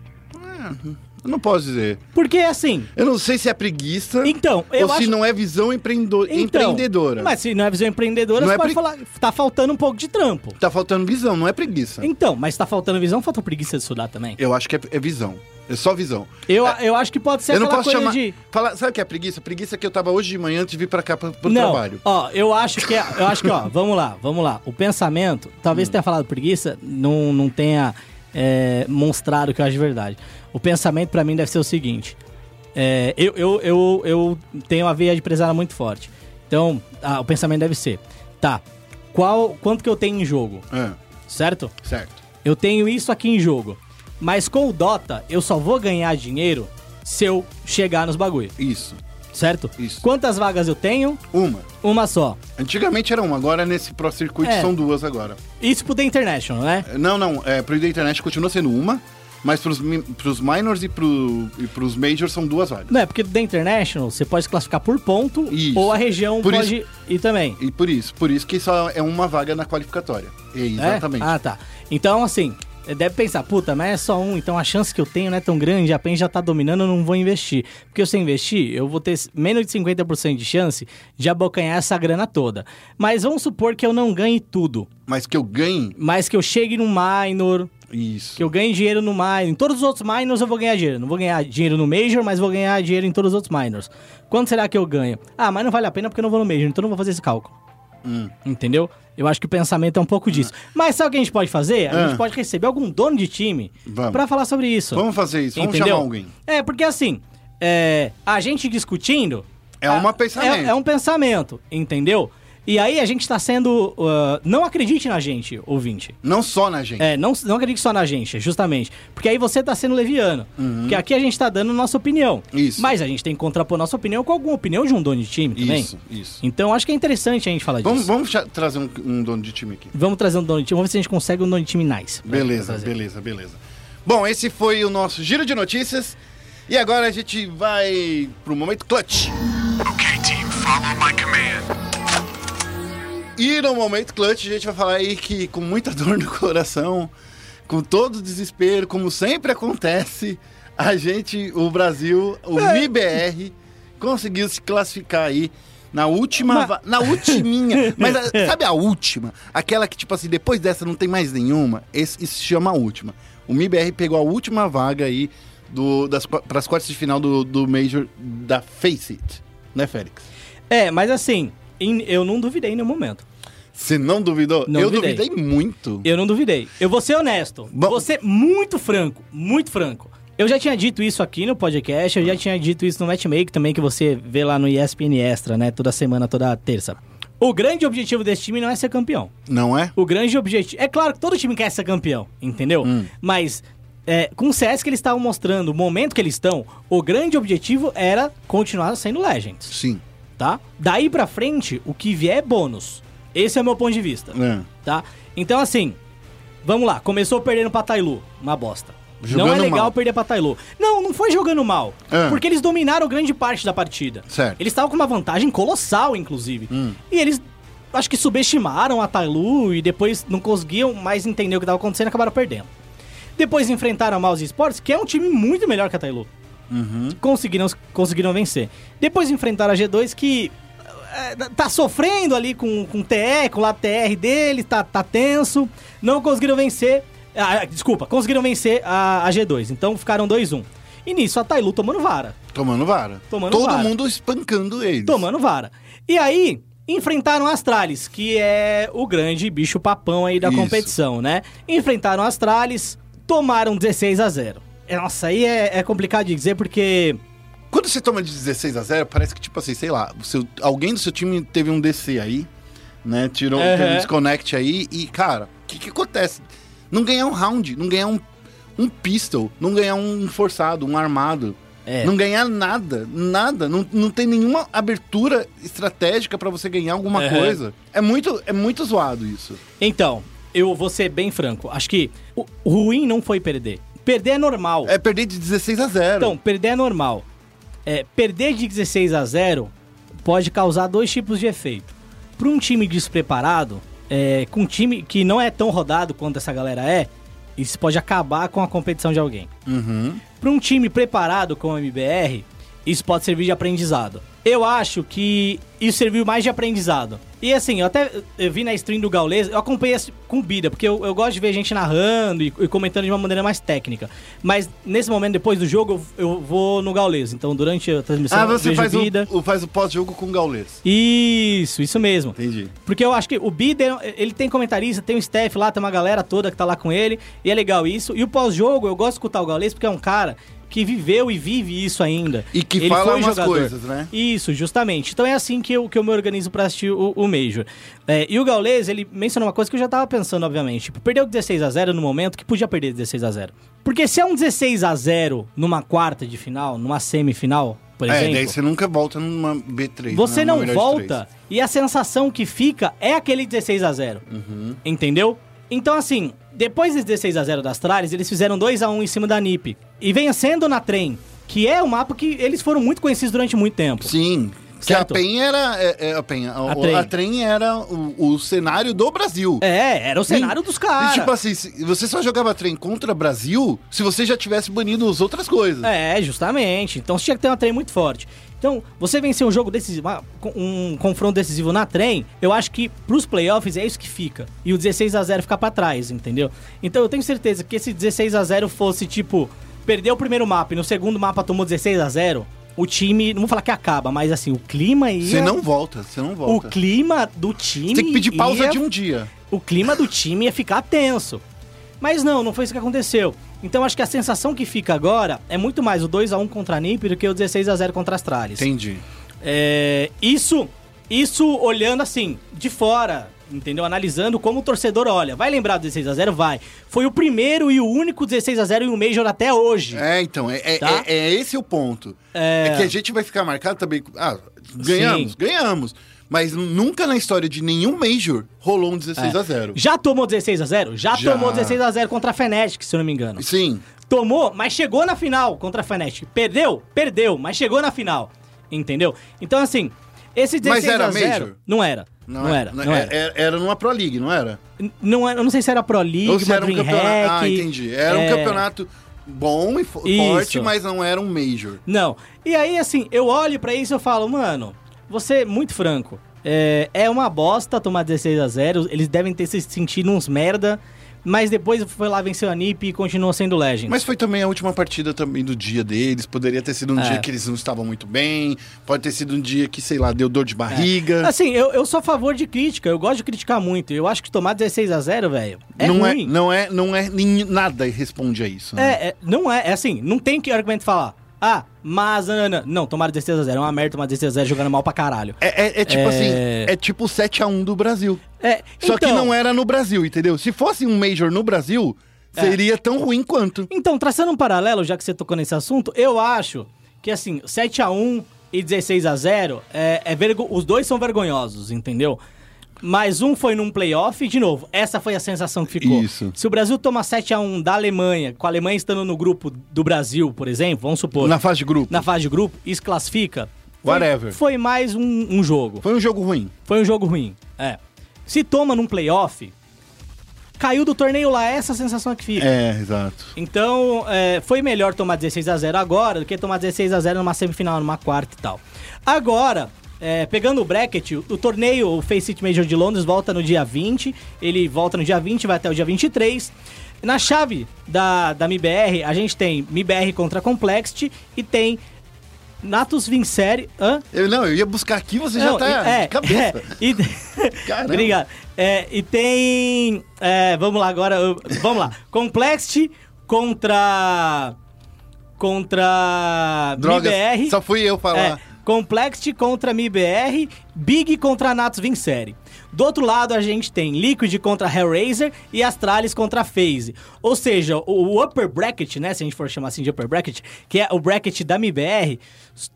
Eu não posso dizer. Porque, assim... Eu não sei se é preguiça Então, eu ou acho... se não é visão empreendo- Então, empreendedora. Mas se não é visão empreendedora, Não você é pode pre- falar... Tá faltando um pouco de trampo. Tá faltando visão, não é preguiça. Então, mas tá faltando visão, falta preguiça de estudar também. Eu acho que é, é visão. É só visão. Eu, eu acho que pode ser eu não aquela posso coisa chamar. de... Falar, sabe o que é preguiça? Preguiça que eu tava hoje de manhã antes de vir pra cá pra, pro não, trabalho. ó, eu acho que, é- eu acho que, ó, (laughs) vamos lá, vamos lá. O pensamento, talvez Hum. tenha falado preguiça, não, não tenha é, mostrado que eu acho de verdade. O pensamento pra mim deve ser o seguinte: é, eu, eu, eu, eu tenho a veia de empresária muito forte. Então, ah, o pensamento deve ser: tá, qual quanto que eu tenho em jogo, Ah, certo? certo. Eu tenho isso aqui em jogo. Mas com o Dota, eu só vou ganhar dinheiro se eu chegar nos bagulho, Isso. certo? Isso. Quantas vagas eu tenho? Uma. Uma só. Antigamente era uma, agora nesse Pro Circuit É. são duas agora. Isso pro The International, né? Não, não, é, pro da internet continua sendo uma, mas pros, pros minors e, pro, e pros majors são duas vagas. Não é, porque The International você pode classificar por ponto Isso. ou a região Por pode ir também. E por isso, por isso que só é uma vaga na qualificatória. É, É? exatamente. Ah, tá. Então, assim, deve pensar, puta, mas é só um, então a chance que eu tenho não é tão grande, a PEN já tá dominando, eu não vou investir. Porque se eu investir, eu vou ter menos de 50% de chance de abocanhar essa grana toda. Mas vamos supor que eu não ganhe tudo, Mas que eu ganhe, mas que eu chegue no minor, isso. que eu ganhe dinheiro no minor. Em todos os outros minors eu vou ganhar dinheiro. Não vou ganhar dinheiro no major, mas vou ganhar dinheiro em todos os outros minors. Quanto será que eu ganho? Ah, mas não vale a pena porque eu não vou no major, então não vou fazer esse cálculo. Hum. Entendeu? Eu acho que o pensamento é um pouco disso. Mas sabe o que a gente pode fazer? A Ah. gente pode receber algum dono de time pra falar sobre isso. Vamos fazer isso, vamos Entendeu? chamar alguém. É, porque assim, é, a gente discutindo. É a- um pensamento. É, é um pensamento, entendeu? E aí a gente tá sendo. uh, não acredite na gente, ouvinte. Não só na gente. É, não, não acredite só na gente, justamente. Porque aí você tá sendo leviano. Porque aqui a gente tá dando nossa opinião. Uhum. Isso. Mas a gente tem que contrapor nossa opinião com alguma opinião de um dono de time também. Isso, isso. Então acho que é interessante a gente falar Vamos, disso. vamos trazer um, um dono de time aqui. Vamos trazer um dono de time, vamos ver se a gente consegue um dono de time nice. Beleza, beleza, beleza. Bom, esse foi o nosso giro de notícias. E agora a gente vai pro momento clutch. Okay, team, follow my command. E no momento clutch a gente vai falar aí que com muita (laughs) dor no coração, com todo o desespero, como sempre acontece, a gente, o Brasil, o É. MIBR, conseguiu se classificar aí na última, Mas- na ultiminha, (laughs) mas a- sabe a última? Aquela que tipo assim, depois dessa não tem mais nenhuma, esse, isso se chama a última. O MIBR pegou a última vaga aí do, das, para as quartas de final do, do Major da Face It, né, Félix? É, mas assim, eu não duvidei em nenhum momento. Você não duvidou? Não Eu duvidei. duvidei muito. Eu não duvidei. Eu vou ser honesto. Bom- Vou ser muito franco. Muito franco. Eu já tinha dito isso aqui no podcast, eu já tinha dito isso no Matchmake também, que você vê lá no ESPN Extra, né? Toda semana, toda terça. O grande objetivo desse time não é ser campeão. Não é? O grande objetivo. É claro que todo time quer ser campeão, entendeu? Hum. Mas é, com o CS que eles estavam mostrando, o momento que eles estão, o grande objetivo era continuar sendo Legends, Sim. tá? Daí pra frente, o que vier é bônus. Esse é o meu ponto de vista, É. tá? Então, assim, vamos lá. Começou perdendo pra Tailu, uma bosta. não Jogando é legal mal. perder pra Tailu. Não, não foi jogando mal. É. Porque eles dominaram grande parte da partida. Certo. Eles estavam com uma vantagem colossal, inclusive. Hum. E eles, acho que subestimaram a Tailu e depois não conseguiam mais entender o que estava acontecendo e acabaram perdendo. Depois enfrentaram a Mouse Sports, que é um time muito melhor que a Tailu. Uhum. Conseguiram, conseguiram vencer. Depois enfrentaram a G2, que tá sofrendo ali com, com o TE, com o lado TR dele, tá, tá tenso. Não conseguiram vencer. ah, desculpa, conseguiram vencer a, a G2. Então ficaram 2-1. E nisso a Tailu tomando vara. Tomando vara. Tomando Todo vara. mundo espancando eles. tomando vara. E aí, enfrentaram a Astralis, que é o grande bicho papão aí da Isso. competição, né? Enfrentaram a Astralis, tomaram 16 a 0 É, Nossa, aí é, é complicado de dizer porque. Quando você toma de 16 a 0, parece que, tipo assim, sei lá, seu, alguém do seu time teve um DC aí, né? Tirou Aham. teve um desconnect aí e, cara, o que, que acontece? Não ganhar um round, não ganhar um, um pistol, não ganhar um forçado, um armado. É. Não ganhar nada, nada. Não, não tem nenhuma abertura estratégica pra você ganhar alguma Aham. coisa. É muito, é muito zoado isso. Então, eu vou ser bem franco. Acho que o ruim não foi perder. Perder é normal. É perder de 16 a 0. Então, perder é normal. É, perder de 16 a 0 pode causar dois tipos de efeito. Para um time despreparado, é, com um time que não é tão rodado quanto essa galera é, isso pode acabar com a competição de alguém. Uhum. Para um time preparado como o MBR, isso pode servir de aprendizado. Eu acho que isso serviu mais de aprendizado. E assim, eu até eu vi na stream do Gaules, eu acompanhei com Bida, porque eu, eu gosto de ver gente narrando e, e comentando de uma maneira mais técnica. Mas nesse momento, depois do jogo, eu, eu vou no Gaules. Então, durante a transmissão, Ah, eu você faz o, Bida. o- faz o pós-jogo com o Gaules. Isso, isso mesmo. Entendi. Porque eu acho que o Bida, ele tem comentarista, tem o staff lá, tem uma galera toda que tá lá com ele, e é legal isso. E o pós-jogo, eu gosto de escutar o Gaules, porque é um cara que viveu e vive isso ainda. E que Ele fala foi umas jogador. coisas, né? Isso, justamente. Então é assim que eu, que eu me organizo pra assistir o, o Major. É, e o Gaules, ele mencionou uma coisa que eu já tava pensando, obviamente. Tipo, perdeu 16 a 0 no momento que podia perder 16 a 0 Porque se é um 16 a 0 numa quarta de final, numa semifinal, por É, exemplo... daí você nunca volta numa B3. Você né? não volta e a sensação que fica é aquele 16 a 0 Uhum. Entendeu? Então, assim, depois desse 16 a 0 das Trales, eles fizeram 2 a 1 em cima da NiP. E vencendo na trem, que é um mapa que eles foram muito conhecidos durante muito tempo. Sim. Que a Certo. PEN era. É, é, a PEN. A, A Trem. a Trem era o, o cenário do Brasil. É, era o cenário dos E caras. tipo assim, você só jogava trem contra Brasil se você já tivesse banido as outras coisas. É, justamente. Então você tinha que ter uma trem muito forte. Então, você vencer um jogo decisivo, uma- um confronto decisivo na trem, eu acho que pros playoffs é isso que fica. E o 16 a 0 fica pra trás, entendeu? Então eu tenho certeza que se 16 a 0 fosse tipo perder o primeiro mapa e no segundo mapa tomou 16 a 0, o time, não vou falar que acaba, mas assim, o clima ia Você não volta, você não o volta. clima do time Você tem que pedir pausa ia de um dia. o clima do time ia ficar tenso. Mas não, não foi isso que aconteceu. Então acho que a sensação que fica agora é muito mais o 2 a 1 contra a NiP do que o 16 a 0 contra as Trales. Entendi. É, isso, isso olhando assim, de fora, entendeu? Analisando como o torcedor olha. Vai lembrar do 16 a 0 Vai. Foi o primeiro e o único 16 a 0 em um Major até hoje. É, então, é, é, Tá? é- é esse o ponto. É. É... que a gente vai ficar marcado também. Ah, ganhamos, Sim. ganhamos. Mas nunca na história de nenhum Major rolou um 16 a 0 Já tomou 16 a 0 Já, Já. tomou 16 a 0 contra a Fnatic, se eu não me engano. Sim. Tomou, mas chegou na final contra a Fnatic. Perdeu? Perdeu, mas chegou na final. Entendeu? Então, assim, esse 16 Mas era a 0 Major? não era. Não, é- era, não era. Era, era numa Pro League, não era? Não era. Eu não sei se era Pro League, Ou se era um campeonato. Hack, Ah, entendi. Era um é, campeonato bom e Isso. forte, mas não era um Major. Não. E aí, assim, eu olho pra isso e eu falo, mano, você, muito franco, é, é uma bosta tomar 16 a 0 eles devem ter se sentido uns merda, mas depois foi lá, venceu a NiP e continuou sendo Legend. Mas foi também a última partida também do dia deles. Poderia ter sido um É. dia que eles não estavam muito bem. Pode ter sido um dia que, sei lá, deu dor de barriga. Assim, eu, eu sou a favor de crítica, eu gosto de criticar muito. Eu acho que tomar 16 a 0 velho, é não, ruim. é, não é, não é nem nada responde a isso. né? É, é, não é, é assim, não tem que argumento falar. Ah, mas, Ana, não, tomaram 16 a 0 é uma merda tomar 16 a 0 jogando mal pra caralho. É, é- é tipo É. assim, é tipo 7x1 do Brasil. É, Só que então- não é era no Brasil, entendeu? Se fosse um Major no Brasil, É. seria tão ruim quanto. Então, traçando um paralelo, já que você tocou nesse assunto, eu acho que assim, 7 a 1 e 16 a 0 é, é vergo... os dois são vergonhosos, entendeu? Mas um foi num playoff, e de novo, essa foi a sensação que ficou. Isso. Se o Brasil toma 7 a 1 da Alemanha, com a Alemanha estando no grupo do Brasil, por exemplo, vamos supor, Na fase de grupo. na fase de grupo, isso classifica. foi- Whatever. Foi mais um, um jogo. Foi um jogo ruim. Foi um jogo ruim. É. Se toma num playoff, caiu do torneio lá, essa sensação é que fica. É, exato. Então, é, foi melhor tomar 16 a 0 agora do que tomar 16 a 0 numa semifinal, numa quarta e tal. Agora, é, pegando o bracket, o, o torneio, o Face It Major de Londres volta no dia 20, ele volta no dia 20, vai até o dia 23. Na chave da, da MIBR, a gente tem MIBR contra Complexity e tem Natus Vincere... Hã? Eu, não, eu ia buscar aqui, você já Não, tá e- de cabeça. (laughs) é, e-. (laughs) Obrigado. É, e tem. é, vamos lá agora. Vamos lá. Complexity contra. Contra. Drogas, MIBR. só fui eu falar. É, Complexity contra MIBR, Big contra Natus Vincere. Do outro lado, a gente tem Liquid contra Hellraiser e Astralis contra FaZe. Ou seja, o, upper bracket, né, se a gente for chamar assim de upper bracket, que é o bracket da MIBR,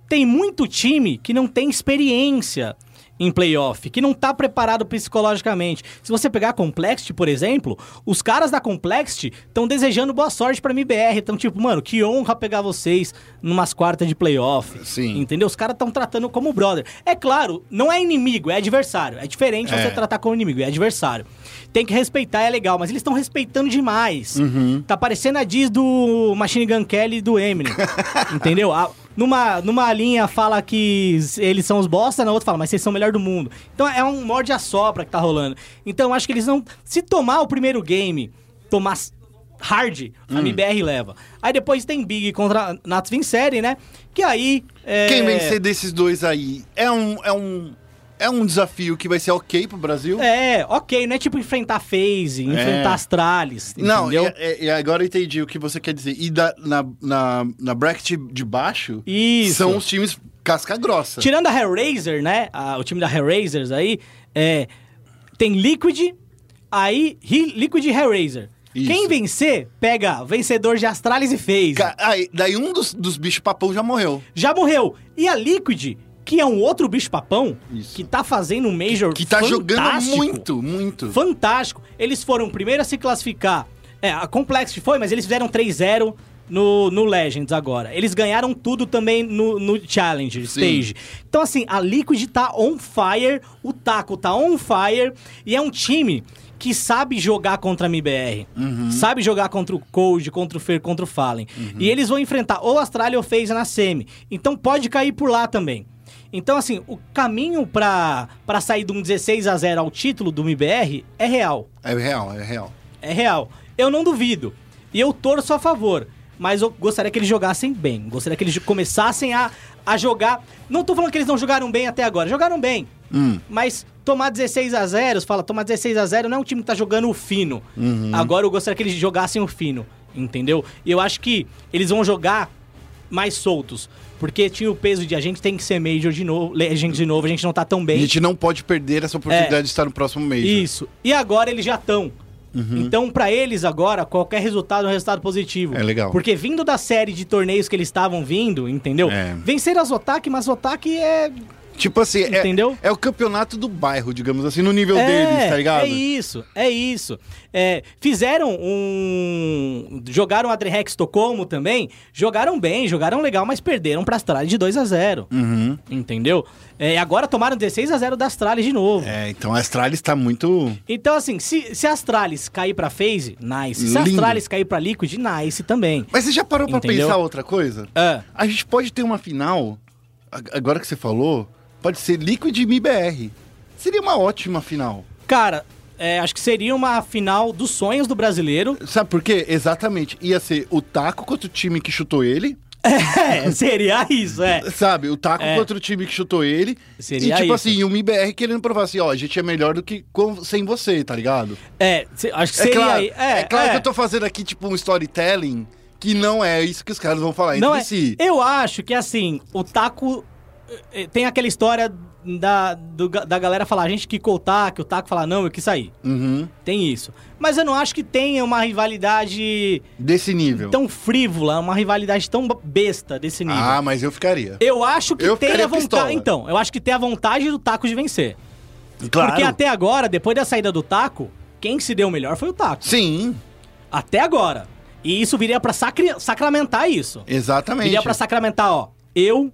tem muito time que não tem experiência em playoff, que não tá preparado psicologicamente. Se você pegar a Complexity, por exemplo, os caras da Complexity estão desejando boa sorte pra MIBR. Então, tipo, mano, que honra pegar vocês numas quartas de playoff. Sim. Entendeu? Os caras estão tratando como brother. É claro, não é inimigo, é adversário. É diferente É. você tratar como inimigo, é adversário. Tem que respeitar, é legal, mas eles estão respeitando demais. Uhum. Tá parecendo a diz do Machine Gun Kelly e do Eminem. (laughs) entendeu? A- numa, numa linha fala que eles são os bosta, na outra fala, mas vocês são o melhor do mundo. Então é um morde a sopra que tá rolando. Então eu acho que eles não. Se tomar o primeiro game, tomar hard, a Hum. MBR leva. Aí depois tem Big contra Natus Vincere, né? Que aí. é, Quem vencer desses dois aí é um. É um É um desafio que vai ser ok pro Brasil. É, ok, não é tipo enfrentar FaZe, enfrentar Astralis, Não, entendeu? é- é- é, agora eu entendi o que você quer dizer. E da- na, na, na bracket de baixo, Isso. são os times casca grossa. Tirando a Hellraiser, né? a- o time da Hellraisers aí, é, tem Liquid, aí Liquid e Hellraiser. Isso. Quem vencer, pega vencedor de Astralis e FaZe. Ca- aí, daí um dos, dos bichos papão já morreu. Já morreu. E a Liquid, que é um outro bicho papão, Isso. que tá fazendo um Major Que tá jogando muito, muito. fantástico. Eles foram o primeiro a se classificar. É, a Complexity foi, mas eles fizeram 3-0 no, no Legends agora. Eles ganharam tudo também no, no Challenge Stage. Então, assim, a Liquid tá on fire, o Taco tá on fire, e é um time que sabe jogar contra a MBR. Sabe jogar contra o Code, contra o Fer, contra o Fallen. E eles vão enfrentar ou Astralia ou FaZe na semi. Então pode cair por lá também. Então, assim, o caminho pra, pra sair de um 16 a 0 ao título do MBR é real. É real, é real. É real. Eu não duvido. E eu torço a favor. Mas eu gostaria que eles jogassem bem. Gostaria que eles começassem a, a jogar. Não tô falando que eles não jogaram bem até agora. Jogaram bem. Hum. Mas tomar 16 a 0 você fala, tomar 16 a 0 não é um time que tá jogando o fino. Agora eu gostaria que eles jogassem o fino. Entendeu? E eu acho que eles vão jogar mais soltos. Porque tinha o peso de a gente tem que ser Major de novo, Legend de novo, a gente não tá tão A bem. gente não pode perder essa oportunidade de estar no próximo mês. Isso. E agora eles já estão. Uhum. Então, pra eles agora, qualquer resultado é um resultado positivo. É legal. Porque vindo da série de torneios que eles estavam vindo, entendeu? É. Vencer a Zotac, mas Zotac é. Tipo assim, é, Entendeu? é o campeonato do bairro, digamos assim, no nível deles, tá ligado? É isso, é isso. É, fizeram um. Jogaram a DreamHack Estocolmo também. Jogaram bem, jogaram legal, mas perderam pra Astralis de 2 a 0 Uhum. Entendeu? É, agora tomaram 16 a 0 da Astralis de novo. É, então a Astralis tá muito. Então, assim, se, se a Astralis cair pra FaZe, nice. Se a Lindo. Astralis cair pra Liquid, nice também. Mas você já parou pra Entendeu? pensar outra coisa? Ah, A gente pode ter uma final, a- agora que você falou, pode ser Liquid e MIBR. Seria uma ótima final. cara, é, acho que seria uma final dos sonhos do brasileiro. Sabe por quê? Exatamente. Ia ser o Taco contra o time que chutou ele. (laughs) É, seria isso, é. Sabe, o Taco É. contra o time que chutou ele. Seria e tipo isso. assim, o MIBR querendo provar assim, ó, a gente é melhor do que com- sem você, tá ligado? É, acho que É seria. claro, é, é, claro é. que eu tô fazendo aqui, tipo, um storytelling que não é isso que os caras vão falar entre Não é. si. Eu acho que assim, o Taco. Eh, Tem aquela história da, do- da galera falar, a gente quicou o Taco, o Taco falar, não, eu quis sair. Uhum. Tem isso. Mas eu não acho que tenha uma rivalidade Desse nível. tão frívola, uma rivalidade tão besta desse nível. ah, mas eu ficaria. Eu acho que Eu tem a vontade. Então, eu acho que tem a vontade do Taco de vencer. Claro. Porque até agora, depois da saída do Taco, quem se deu melhor foi o Taco. Sim, Até agora. E isso viria pra sacri- sacramentar isso. exatamente. Viria pra sacramentar, ó. Eu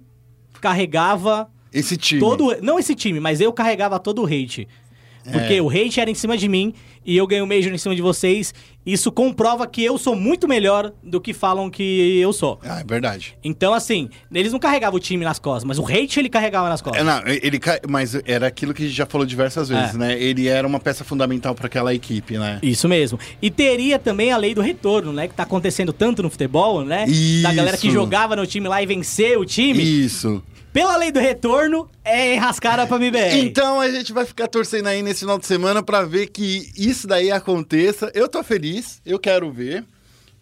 carregava Esse time. todo. Não esse time, mas eu carregava todo o hate. Porque É. o hate era em cima de mim e eu ganhei o Major em cima de vocês. Isso comprova que eu sou muito melhor do que falam que eu sou. Ah, é verdade. Então, assim, eles não carregavam o time nas costas, mas o hate ele carregava nas É, costas. não, ele, mas era aquilo que a gente já falou diversas vezes, É. né? Ele era uma peça fundamental pra aquela equipe, né? Isso mesmo. E teria também a lei do retorno, né? Que tá acontecendo tanto no futebol, né? Da galera que Isso. jogava no time lá e venceu o time. Isso. Pela lei do retorno, é rascada pra MBR. Então a gente vai ficar torcendo aí nesse final de semana pra ver que isso daí aconteça. Eu tô feliz, eu quero ver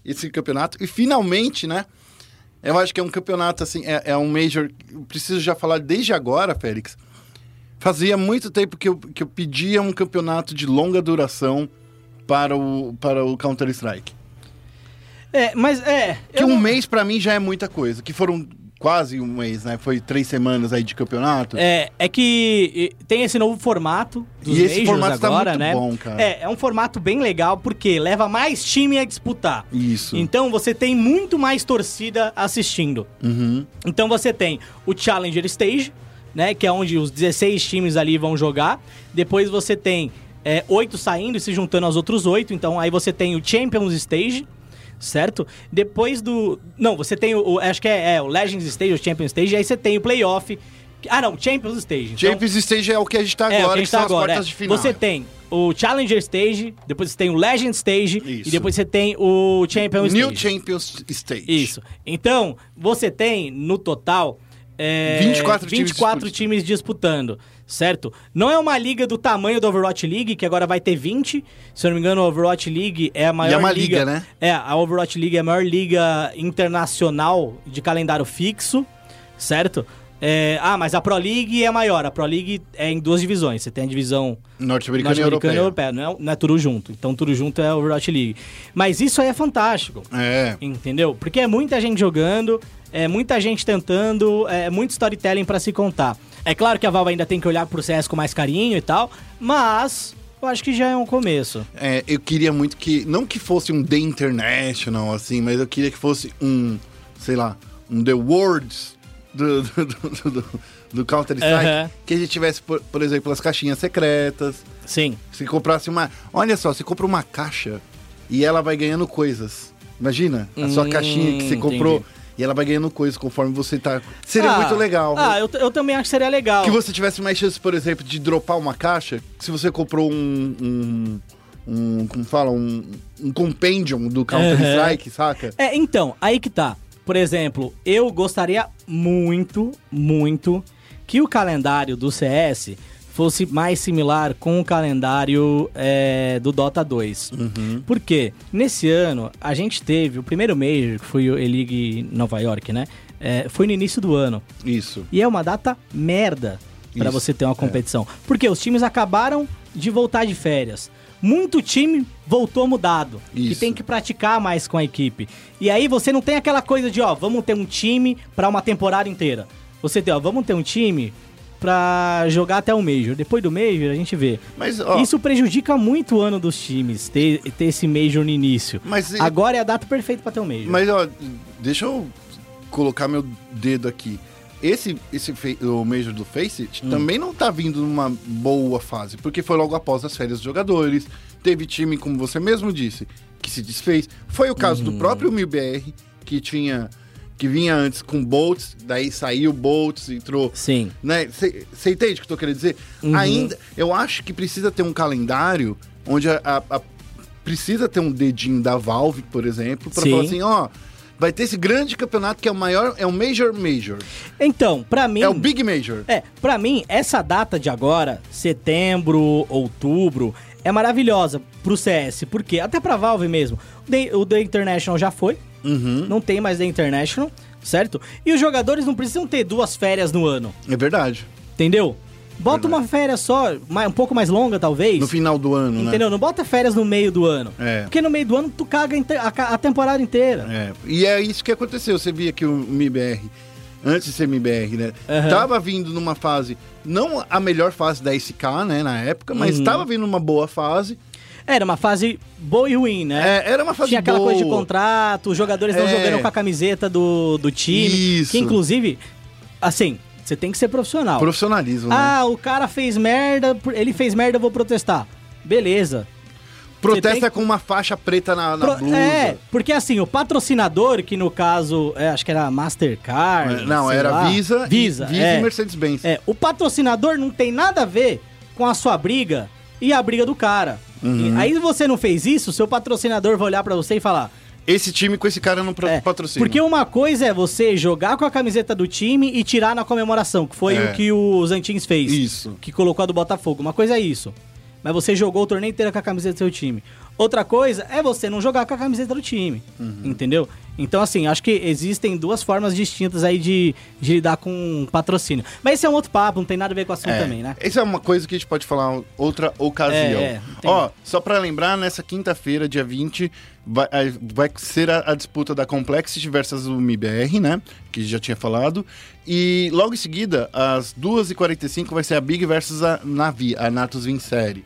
esse campeonato. E finalmente, né? Eu acho que é um campeonato, assim, é, é um Major. eu Preciso já falar desde agora, Félix. Fazia muito tempo que eu, que eu pedia um campeonato de longa duração para o, para o Counter-Strike. É, mas é. Que um não- mês pra mim já é muita coisa. Que foram quase um mês, né? Foi três semanas aí de campeonato. É, é que tem esse novo formato dos E esse formato tá agora, muito né? bom, cara. É, é um formato bem legal porque leva mais time a disputar. Isso. Então você tem muito mais torcida assistindo. Uhum. Então você tem o Challenger Stage, né? Que é onde os 16 times ali vão jogar. Depois você tem é, oito saindo e se juntando aos outros oito. Então aí você tem o Champions Stage, certo? Depois do. Não, você tem o. o- acho que é, é o Legends Stage, o Champions Stage, e aí você tem o Playoff. Ah, não, Champions Stage. Então, Champions Stage é o que a gente tá é, o agora, que a gente tá agora. é. de final. Você tem o Challenger Stage, depois você tem o Legend Stage Isso. e depois você tem o Champions New Stage. Champions Stage. Isso. Então, você tem, no total, é, 24 times 24 disputando. times disputando, certo? Não é uma liga do tamanho da Overwatch League, que agora vai ter 20. Se eu não me engano, a Overwatch League é a maior E é uma liga, liga, né? É, a Overwatch League é a maior liga internacional de calendário fixo, certo? É, ah, mas a Pro League é maior. A Pro League é em duas divisões. Você tem a divisão Norte-americana e norte-americana e europeia. europeia. Não é, não é tudo junto. Então tudo junto é a Overwatch League. Mas isso aí é fantástico. É. Entendeu? Porque é muita gente jogando, é muita gente tentando, é muito storytelling pra se contar. É claro que a Valve ainda tem que olhar pro CS com mais carinho e tal, mas eu acho que já é um começo. É, eu queria muito que. Não que fosse um The International, assim, mas eu queria que fosse um, sei lá, um The Worlds do, (laughs) do, do, do- do Counter-Strike. Aham. Que a gente tivesse, por, por exemplo, as caixinhas secretas. Sim. Se comprasse uma. Olha só, você compra uma caixa e ela vai ganhando coisas. Imagina, a sua Hum, caixinha que você comprou entendi. E ela vai ganhando coisas conforme você tá. Seria Ah, muito legal. Ah, eu, eu também acho que seria legal. Que você tivesse mais chance, por exemplo, de dropar uma caixa, se você comprou um. um, um como fala? Um, um compendium do Counter-Strike, saca? É, então, aí que tá. Por exemplo, eu gostaria muito, muito que o calendário do CS fosse mais similar com o calendário é, do Dota 2. Por quê? Nesse ano, a gente teve o primeiro Major, que foi o E-League Nova York, né? É, foi no início do ano. Isso. E é uma data merda Isso, você ter uma competição. Porque os times acabaram de voltar de férias. Muito time voltou mudado. E Isso. tem que praticar mais com a equipe. E aí você não tem aquela coisa de, ó, vamos ter um time pra uma temporada inteira. Você tem, ó, vamos ter um time pra jogar até o Major. Depois do Major a gente vê. Mas, ó. Isso prejudica muito o ano dos times, ter, ter esse Major no início. Mas, Agora é a data perfeita pra ter um Major. Mas, ó, deixa eu colocar meu dedo aqui. Esse, esse o Major do Faceit Hum. também não tá vindo numa boa fase, porque foi logo após as férias dos jogadores. Teve time, como você mesmo disse, que se desfez. Foi o caso Uhum. do próprio MIBR, que tinha. Que vinha antes com Bolts, daí saiu Bolts, entrou. Sim. Né? Você entende o que eu tô querendo dizer? Uhum. Ainda, eu acho que precisa ter um calendário onde a, a- a- precisa ter um dedinho da Valve, por exemplo, pra Sim. falar assim, ó, vai ter esse grande campeonato que é o maior, é o Major Major. Então, pra mim. É o Big Major. É, pra mim, essa data de agora, setembro, outubro, é maravilhosa pro CS. Porque até pra Valve mesmo. O The, o The International já foi. Uhum. Não tem mais The International, certo? E os jogadores não precisam ter duas férias no ano, É verdade. entendeu? Bota Verdade. uma férias só, um pouco mais longa talvez. No final do ano, né? Entendeu? Não bota férias no meio do ano. É. Porque no meio do ano tu caga a, temporada inteira. É. E é isso que aconteceu. Você via que o MIBR, antes de ser MIBR, né? Aham. Tava vindo numa fase, não a melhor fase da SK, né, na época, mas Uhum. tava vindo numa boa fase. Era uma fase boa e ruim, né? É, era uma fase Tinha aquela boa. coisa de contrato, os jogadores não É. jogando com a camiseta do, do time. Isso. Que inclusive, assim, você tem que ser profissional. Profissionalismo, né? Ah, o cara fez merda, ele fez merda, eu vou protestar. Beleza. Protesta tem- com uma faixa preta na, na Pro- blusa. é, porque assim, o patrocinador, que no caso, é, acho que era Mastercard. Não, sei era lá, Visa, Visa, e, Visa é. e Mercedes-Benz. É, o patrocinador não tem nada a ver com a sua briga e a briga do cara. Uhum. E aí você não fez isso, seu patrocinador vai olhar pra você e falar: Esse time com esse cara não É, patrocina. Porque uma coisa é você jogar com a camiseta do time e tirar na comemoração, que foi É. o que o Zantins fez. Isso. Que colocou a do Botafogo. Uma coisa é isso. Mas você jogou o torneio inteiro com a camiseta do seu time. Outra coisa é você não jogar com a camiseta do time. Uhum. Entendeu? Então, assim, acho que existem duas formas distintas aí de, de lidar com patrocínio. Mas esse é um outro papo, não tem nada a ver com o assunto É, também, né? Essa é uma coisa que a gente pode falar outra ocasião. É, é. Ó, só pra lembrar, nessa quinta-feira, dia 20, vai, vai ser a, a disputa da Complexity versus o MIBR, né? Que já tinha falado. E logo em seguida, às 2h45, vai ser a Big versus a Navi, a Natus Vincere.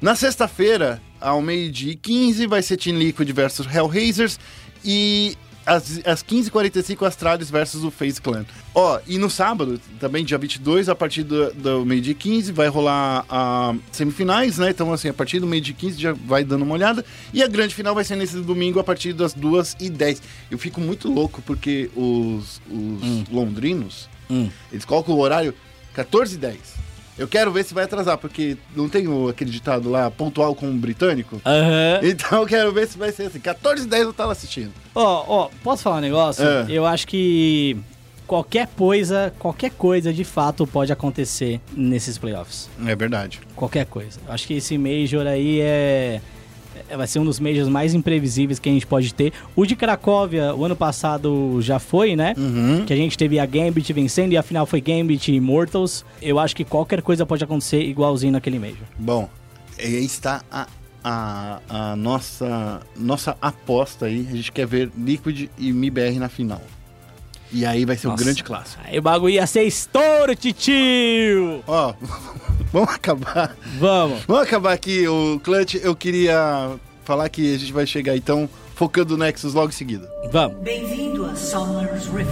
Na sexta-feira, ao meio-dia e 15, vai ser Team Liquid versus Hellraisers. E às, às 15h45, Astralis versus o Face Clan. Ó, e no sábado, também dia 22, a partir do, do meio-dia e 15, vai rolar a semifinais, né? Então, assim, a partir do meio-dia e 15 já vai dando uma olhada. E a grande final vai ser nesse domingo, a partir das 2h10. Eu fico muito louco porque os, os londrinos, Hum. eles colocam o horário 14h10. Eu quero ver se vai atrasar, porque não tem o, aquele ditado lá, pontual com o britânico? Aham. (laughs) Então eu quero ver se vai ser assim. 14 h 10 eu tava assistindo. Ó, ó, posso falar um negócio? É. Eu acho que qualquer coisa, qualquer coisa de fato pode acontecer nesses playoffs. É verdade. Qualquer coisa. Acho que esse Major aí é- vai ser um dos Majors mais imprevisíveis que a gente pode ter. O de Cracóvia, o ano passado já foi, né? Uhum. Que a gente teve a Gambit vencendo e a final foi Gambit e Immortals. Eu acho que qualquer coisa pode acontecer igualzinho naquele Major. Bom, aí está a, a, a nossa, nossa aposta aí. A gente quer ver Liquid e MIBR na final. E aí vai ser um Nossa. grande clássico. Aí o bagulho ia ser estouro, titio! Ó, (laughs) vamos acabar. Vamos. Vamos acabar aqui o Clutch. Eu queria falar que a gente vai chegar então focando no Nexus logo em seguida. Vamos. Bem-vindo a Summer's Rift.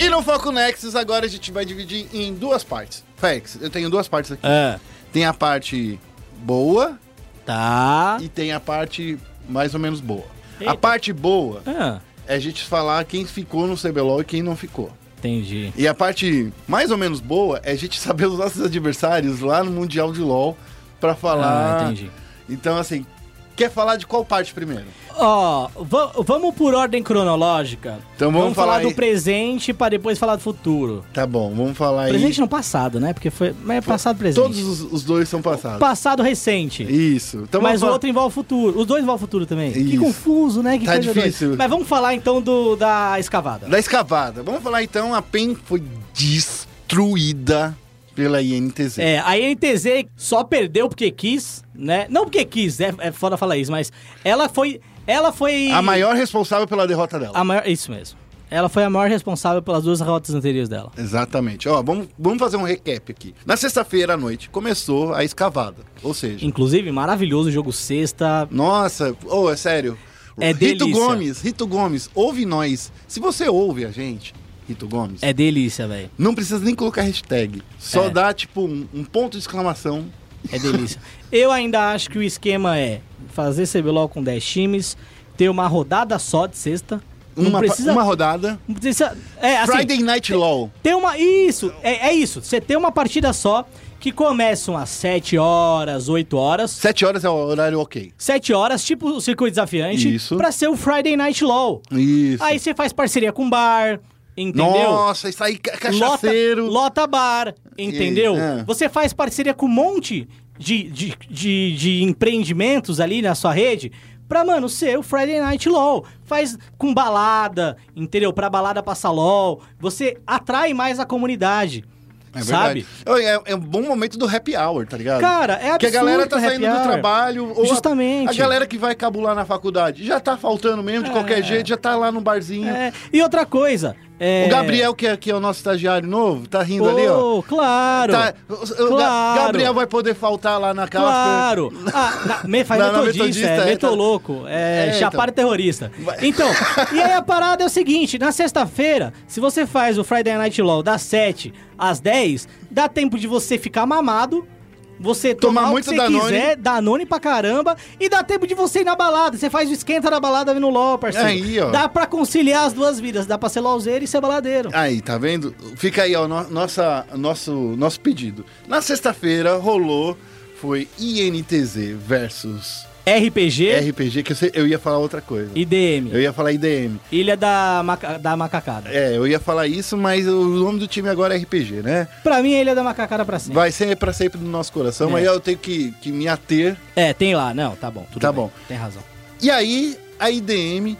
E no Foco Nexus agora a gente vai dividir em duas partes. Fex, eu tenho duas partes aqui. É. Tem a parte boa Tá. e tem a parte mais ou menos boa. Eita. A parte boa Ah, é a gente falar quem ficou no CBLOL e quem não ficou. Entendi. E a parte mais ou menos boa é a gente (laughs) saber os nossos adversários lá no Mundial de LoL pra falar. Ah, entendi. Então, assim, quer falar de qual parte primeiro? Ó, va- vamos por ordem cronológica. Então vamos falar, falar do aí. presente pra depois falar do futuro. Tá bom, vamos falar aí. Presente no passado, né? Porque foi. Mas é passado presente. Todos os, os dois são passados. Passado recente. Isso. Então mas vamos o outro envolve o futuro. Os dois envolvem o futuro também. Que Isso. confuso, né? Que Tá difícil. Mas vamos falar então do da escavada. Da escavada. Vamos falar então, a PEN foi destruída pela INTZ. É, a NTZ só perdeu porque quis, né? Não porque quis, é, é foda falar isso, mas ela foi. Ela foi. A maior responsável pela derrota dela. a maior. Isso mesmo. Ela foi a maior responsável pelas duas derrotas anteriores dela. Exatamente. Ó, vamos, vamos fazer um recap aqui. Na sexta-feira à noite começou a escavada. Ou seja, Inclusive, maravilhoso jogo sexta. nossa, oh, é sério. É Rito delícia. Gomes, Rito Gomes, ouve nós. Se você ouve a gente, Rito Gomes, É delícia, velho. não precisa nem colocar hashtag. Só É. dá, tipo, um, um ponto de exclamação. É delícia. Eu ainda acho que o esquema é fazer CBLOL com 10 times, ter uma rodada só de sexta. Não Uma, precisa. uma rodada. não precisa é, assim, Friday Night LOL. ter uma. Isso, é, é isso. Você ter uma partida só que começam às 7 horas, 8 horas. Sete horas é o horário ok. 7 horas, tipo o circuito desafiante, Isso. pra ser o Friday Night LOL. Isso. Aí você faz parceria com bar, entendeu? Nossa, isso aí, ca- cachaceiro. Lota, lota bar, entendeu? É. Você faz parceria com um monte de, de, de, de empreendimentos ali na sua rede pra, mano, ser o Friday Night LOL. Faz com balada, entendeu? Pra balada passar LOL. Você atrai mais a comunidade. É sabe? É, é um bom momento do happy hour, tá ligado? Cara, é absurdo Que a galera tá saindo do hour. trabalho. Ou a- Justamente. A, galera que vai cabular na faculdade já tá faltando mesmo, de qualquer jeito, já tá lá no barzinho. É, E outra coisa. É- O Gabriel, que é, que é o nosso estagiário novo, tá rindo ali, ó. Oh, claro. Tá- o- Claro. Gabriel vai poder faltar lá na Casper. Claro! Ah, na, me, faz (laughs) Na- metodista, metodista, é, é, metoloco, é, É, chapado terrorista. Então, (laughs) e aí a parada é o seguinte, na sexta-feira, se você faz o Friday Night LoL das 7 às 10, dá tempo de você ficar mamado, você Tomar tomar, muito o que você Danone. quiser, Danone pra caramba, e dá tempo de você ir na balada. Você faz o esquenta da balada no LoL, parceiro. Aí, ó. Dá pra conciliar as duas vidas, dá pra ser LoLzeiro e ser baladeiro. Aí, tá vendo? Fica aí, ó, no- nossa, nosso, nosso pedido. Na sexta-feira rolou, foi INTZ versus RPG RPG, que eu, sei- eu ia falar outra coisa. e DM. Eu ia falar IDM. Ilha da, maca- da Macacada. É, eu ia falar isso, mas o nome do time agora é RPG, né? Pra mim, a Ilha da Macacada pra sempre. Vai ser pra sempre no nosso coração, É. mas eu tenho que, que me ater. É, tem lá. Não, tá bom. tudo Tá bem. bom. Tem razão. E aí, a IDM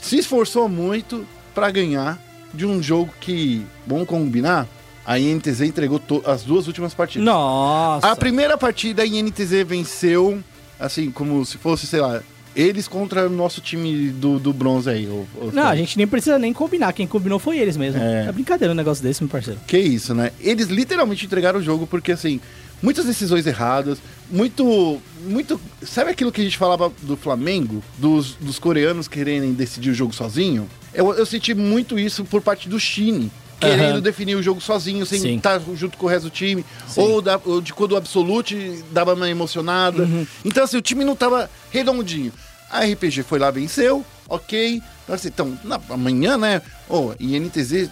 se esforçou muito pra ganhar de um jogo que, vamos combinar, a INTZ entregou as duas últimas partidas. Nossa. A primeira partida, a INTZ venceu, assim, como se fosse, sei lá, eles contra o nosso time do, do bronze aí. ou- ou- Não, a gente nem precisa nem combinar. Quem combinou foi eles mesmo. É. É, brincadeira um negócio desse, meu parceiro. Que isso, né? Eles literalmente entregaram o jogo porque, assim, muitas decisões erradas, muito. muito Sabe aquilo que a gente falava do Flamengo? Dos, dos coreanos quererem decidir o jogo sozinho? Eu, eu senti muito isso por parte do Chine. Querendo Aham. definir o jogo sozinho, sem estar junto com o resto do time. Ou, da, ou de quando o Absolute dava uma emocionada. Uhum. Então, assim, o time não tava redondinho. A RPG foi lá, venceu, ok. Então, assim, então na, amanhã, né? Ô, INTZ,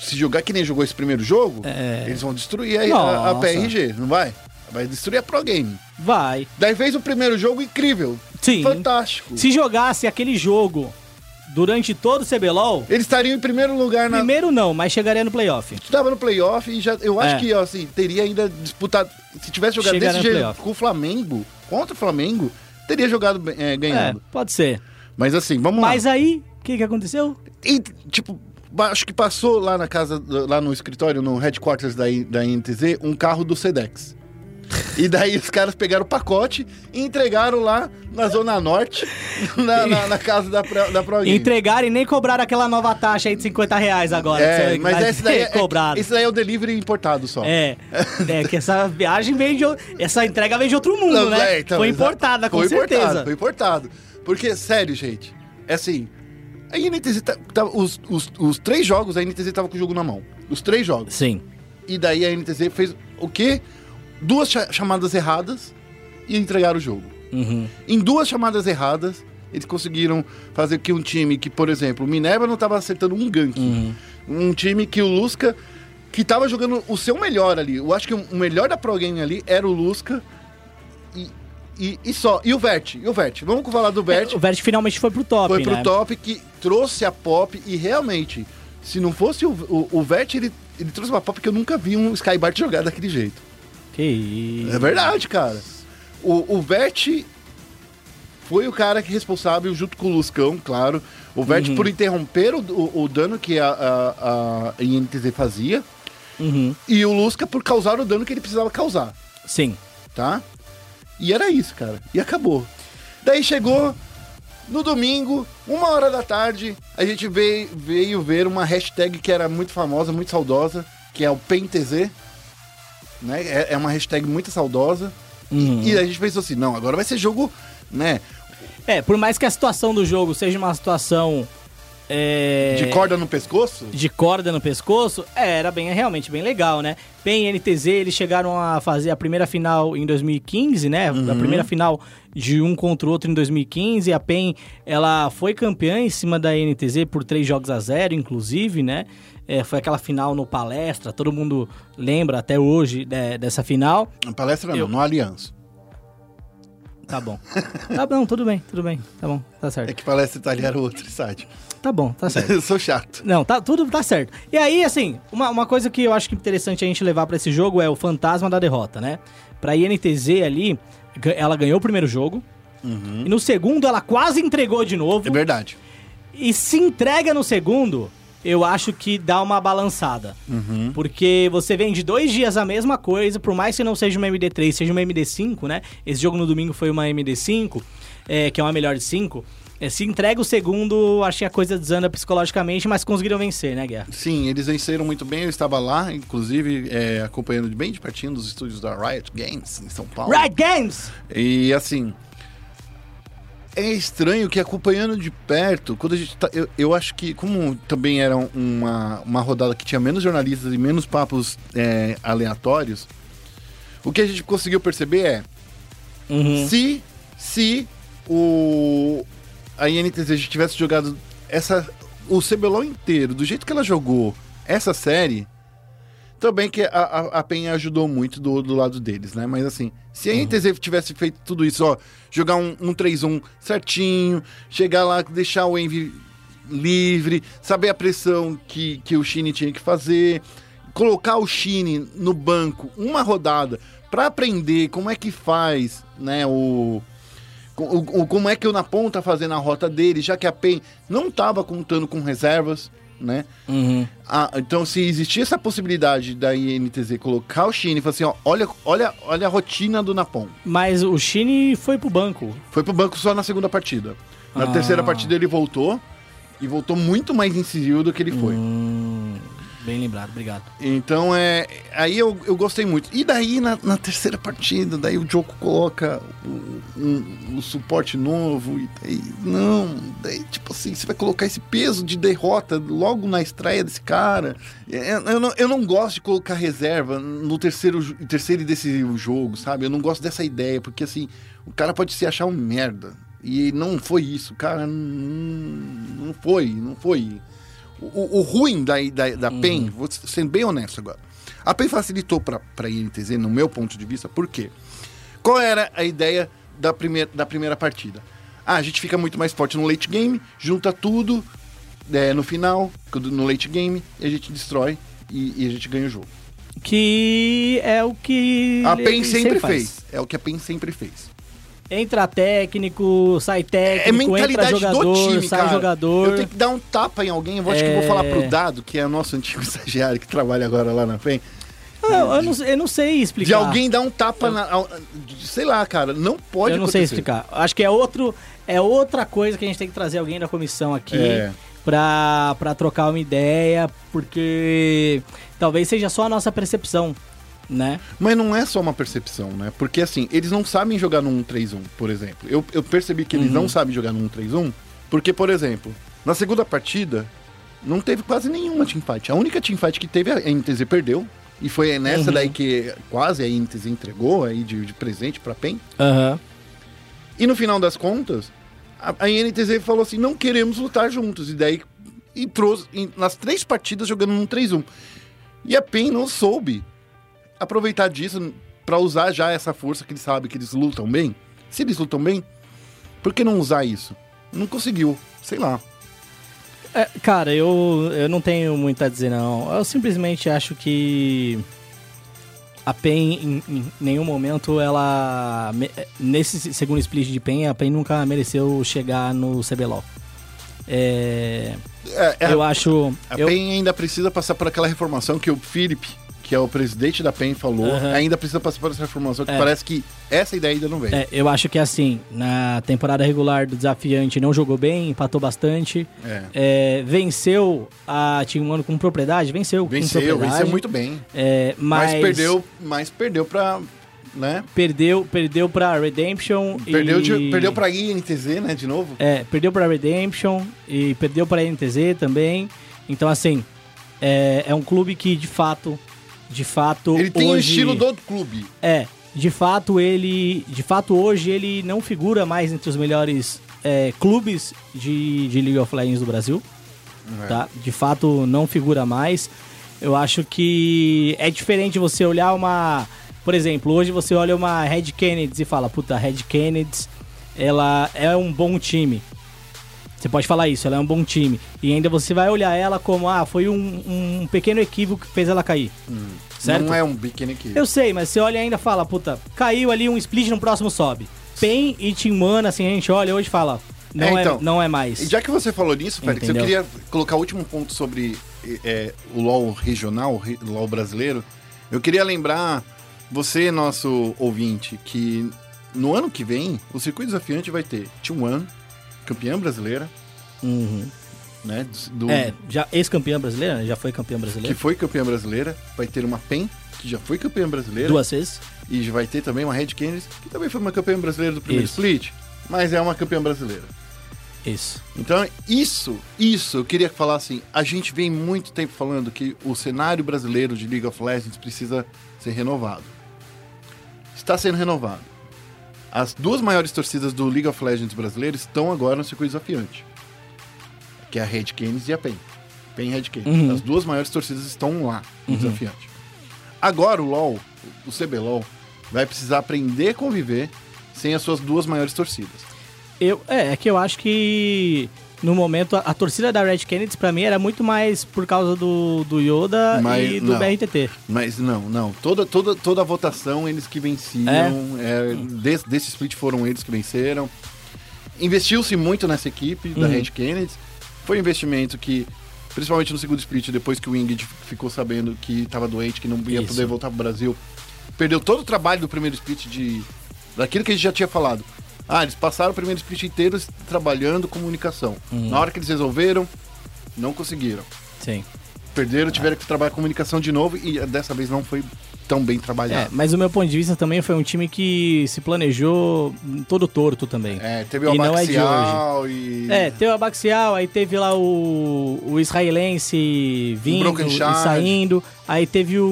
se jogar que nem jogou esse primeiro jogo, É. eles vão destruir aí a, a Nossa. PRG, não vai? Vai destruir a Pro Game. Vai. Daí fez o primeiro jogo incrível. Sim. Fantástico. Se jogasse aquele jogo durante todo o CBLOL, Eles estariam em primeiro lugar na. primeiro não, mas chegaria no playoff. Estava no playoff e já. Eu acho É. que, ó, assim, teria ainda disputado. Se tivesse jogado Chegar desse jeito playoff. com o Flamengo, contra o Flamengo, teria jogado é, É, ganhando. pode ser. Mas assim, vamos Mas lá. aí, o que, que aconteceu? E, tipo, acho que passou lá na casa, lá no escritório, no headquarters da, I- da INTZ, um carro do Sedex. E daí os caras pegaram o pacote e entregaram lá na Zona Norte, (laughs) na, na- na casa da, Pro- da. Entregaram e nem cobraram aquela nova taxa aí de 50 reais agora. É, você mas esse daí, é, cobrado. esse daí é o delivery importado só. É, (laughs) é que essa viagem vem de. Essa entrega vem de outro mundo, Não, né? é, então, Foi importada, com foi certeza. Importado, foi importado. Porque, sério, gente, é assim. A INTZ, tá, tá- os, os, os três jogos, a INTZ tava com o jogo na mão. Os três jogos. Sim. E daí a NTZ fez o quê? Duas cha- chamadas erradas e entregaram o jogo. Uhum. Em duas chamadas erradas, eles conseguiram fazer que um time que, por exemplo, o Minerva não estava acertando um gank. Uhum. Um time que o Lusca, que estava jogando o seu melhor ali. Eu acho que o melhor da Pro Game ali era o Lusca. E, e, e só. E o Vert. E o Vert. Vamos falar do Vert. É, O Vert finalmente foi pro top, Foi pro né? top que trouxe a pop e realmente, se não fosse o, o, o Vert, ele, ele trouxe uma pop que eu nunca vi um Skybart jogar daquele jeito. Que isso. É verdade, cara. O, o Vert foi o cara que é responsável, junto com o Luscão, claro. O Vert Uhum. por interromper o, o, o dano que a, a, a INTZ fazia. Uhum. E o Lusca por causar o dano que ele precisava causar, Sim. tá? E era isso, cara. E acabou. Daí chegou no domingo, uma hora da tarde, a gente veio, veio ver uma hashtag que era muito famosa, muito saudosa, que é o PenTZ. Né? É, é uma hashtag muito saudosa. Uhum. E a gente pensou assim, não, agora vai ser jogo, né? É, por mais que a situação do jogo seja uma situação. é, De corda no pescoço. de corda no pescoço, é, era bem, realmente bem legal, né? PEN e NTZ, eles chegaram a fazer a primeira final em 2015, né? A primeira final de um contra o outro em 2015. A PEN, ela foi campeã em cima da NTZ por três jogos a zero, inclusive, né? É, foi aquela final no palestra, todo mundo lembra até hoje né, dessa final. Na palestra não, Eu- no Aliança. Tá bom. tá bom, tudo bem, tudo bem. Tá bom, tá É certo. que palestra italiana era outro site. Tá bom, tá certo. (laughs) Eu sou chato. Não, tá, tudo tá certo. E aí, assim, uma, uma coisa que eu acho que é interessante a gente levar pra esse jogo é o fantasma da derrota, né? Pra INTZ ali, ela ganhou o primeiro jogo. E no segundo, ela quase entregou de novo. É verdade. E se entrega no segundo, eu acho que dá uma balançada. Porque você vem de dois dias a mesma coisa, por mais que não seja uma MD3, seja uma MD5, né? Esse jogo no domingo foi uma MD5, é, que é uma melhor de 5. É, se entrega o segundo, acho que a coisa desanda psicologicamente, mas conseguiram vencer, né, Guerra? Sim, eles venceram muito bem. Eu estava lá, inclusive, é, acompanhando bem de pertinho dos estúdios da Riot Games, em São Paulo. Right Games! E assim. É estranho que acompanhando de perto, quando a gente tá. Eu, eu acho que, como também era uma, uma rodada que tinha menos jornalistas e menos papos é, aleatórios, o que a gente conseguiu perceber é Uhum. se, se o, a INTZ tivesse jogado essa, o CBLOL inteiro do jeito que ela jogou essa série, também que a, a, a PEN ajudou muito do, do lado deles, né? Mas assim, se a INTZ tivesse feito tudo isso, ó, jogar um, um 3-1 certinho, chegar lá, deixar o Envy livre, saber a pressão que, que o Shine tinha que fazer, colocar o Shine no banco uma rodada pra aprender como é que faz, né, o, o, o- como é que o Napon tá fazendo a rota dele, já que a PEN não tava contando com reservas, né? Uhum. Ah, então, se existia essa possibilidade da INTZ colocar o Shine e falar assim, ó, olha, olha, olha a rotina do Napon. Mas o Shine foi pro banco. Foi pro banco só na segunda partida. Na Ah. terceira partida ele voltou e voltou muito mais incisivo do que ele foi. Hum, bem lembrado, obrigado. Então é. Aí eu, eu gostei muito. E daí na, na terceira partida, daí o Joko coloca o, um, o suporte novo. E daí. Não, daí tipo assim, você vai colocar esse peso de derrota logo na estreia desse cara. É, Eu, eu não, eu não gosto de colocar reserva no terceiro, terceiro e decisivo jogo, sabe? Eu não gosto dessa ideia, porque assim, o cara pode se achar um merda. E não foi isso, cara. Não, não foi, não foi. O, o ruim da, da, da PEN, vou sendo bem honesto agora. A PEN facilitou para a INTZ, no meu ponto de vista, por quê? Qual era a ideia da primeira, da primeira partida? Ah, a gente fica muito mais forte no late game, junta tudo é, no final, no late game, e a gente destrói e, e a gente ganha o jogo. Que é o que. A PEN sempre, fez. É o que a PEN sempre fez. Entra técnico, sai É técnico, entra mentalidade jogador, do time, sai cara. jogador. Eu tenho que dar um tapa em alguém. Eu acho que eu vou É. falar pro Dado, que é o nosso antigo (laughs) estagiário que trabalha agora lá na PEN. Ah, eu, não, eu não sei explicar. De alguém dar um tapa na. Sei lá, cara. Não pode Eu não sei acontecer. explicar. Acho que é outro, é outra coisa que a gente tem que trazer alguém da comissão aqui É. pra, pra trocar uma ideia, porque talvez seja só a nossa percepção, né? Mas não é só uma percepção, né? Porque assim, eles não sabem jogar no 1-3-1, por exemplo. Eu, eu percebi que eles Uhum. não sabem jogar no 1-3-1, porque, por exemplo, na segunda partida, não teve quase nenhuma teamfight. A única teamfight que teve, a NTZ perdeu. E foi nessa Uhum. daí que quase a NTZ entregou aí de, de presente pra PEN. Aham. E no final das contas, a, a INTZ falou assim: não queremos lutar juntos. E daí entrou nas três partidas jogando num 3-1. E a PEN não soube aproveitar disso pra usar já essa força que eles sabem que eles lutam bem. Se eles lutam bem, por que não usar isso? Não conseguiu, sei lá. É, cara, eu, eu não tenho muito a dizer, não. Eu simplesmente acho que a PEN, em, em nenhum momento, ela. Nesse segundo split de PEN, a PEN nunca mereceu chegar no CBLOL. É, É, é, eu acho. a eu- PEN ainda precisa passar por aquela reformação que o Felipe, que é o presidente da PEN, falou. Ainda precisa passar por essa reformação que É. parece que essa ideia ainda não veio. É, eu acho que assim, na temporada regular do desafiante não jogou bem, empatou bastante. É. É, venceu a Team One com propriedade, venceu, com Venceu, propriedade. venceu muito bem. É, mas, Mas, perdeu, mas perdeu pra. Né? Perdeu, perdeu pra Redemption. Perdeu, e... de, perdeu pra INTZ, né? De novo. É, perdeu pra Redemption e perdeu pra NTZ também. Então, assim, é, é um clube que de fato. De fato. Ele tem o hoje- estilo do clube. É, de fato ele. De fato, hoje ele não figura mais entre os melhores é, clubes de, de League of Legends do Brasil. É. Tá? De fato, não figura mais. Eu acho que é diferente você olhar uma. Por exemplo, hoje você olha uma Red Kennedy e fala, puta, Red Kennedy, ela é um bom time. Você pode falar isso, ela é um bom time. E ainda você vai olhar ela como, ah, foi um, um pequeno equívoco que fez ela cair. Certo? Não é um pequeno equipe. Eu sei, mas você olha e ainda fala, puta, caiu ali um split no próximo sobe. PEN e Team Mana, assim, a gente olha hoje e fala, não é, É, então. não é mais. E já que você falou nisso, Félix, eu Entendeu? queria colocar o último ponto sobre é, o LoL regional, o LoL brasileiro. Eu queria lembrar você, nosso ouvinte, que no ano que vem, o circuito desafiante vai ter T1, campeã brasileira, Uhum. né? Do, É, já ex-campeã brasileira, já foi campeã que brasileira. foi campeã brasileira. Vai ter uma PEN, que já foi campeã brasileira. Duas vezes. E vai ter também uma Red Kennedy, que também foi uma campeã brasileira do primeiro Isso. split, mas é uma campeã brasileira. Isso. Então, isso, isso, eu queria falar assim, a gente vem muito tempo falando que o cenário brasileiro de League of Legends precisa ser renovado. Está sendo renovado. As duas maiores torcidas do League of Legends brasileiro estão agora no circuito desafiante. Que é a Red Canes e a PEN. PEN e Red Canes. Uhum. As duas maiores torcidas estão lá no desafiante. Agora o LoL, o CBLOL, vai precisar aprender a conviver sem as suas duas maiores torcidas. Eu, é, é que eu acho que no momento a, a torcida da Red Kennedy pra mim era muito mais por causa do, do Yoda Mas e do não. BRTT. Mas não, não. Toda, toda, toda a votação, eles que venciam. É, des- desse split foram eles que venceram. Investiu-se muito nessa equipe da Uhum. Red Kennedy. Foi um investimento que, principalmente no segundo split, depois que o Ingrid ficou sabendo que estava doente, que não ia Isso. poder voltar pro Brasil, perdeu todo o trabalho do primeiro split de. daquilo que a gente já tinha falado. Ah, eles passaram o primeiro split inteiro trabalhando comunicação. Uhum. Na hora que eles resolveram, não conseguiram. Sim. Perderam, tiveram que trabalhar comunicação de novo e dessa vez não foi tão bem É, trabalhado. mas o meu ponto de vista também foi um time que se planejou todo torto também. É, teve o E é Abaxial e... É, teve o Abaxial, aí teve lá o, o israelense vindo Broken e saindo, aí teve o,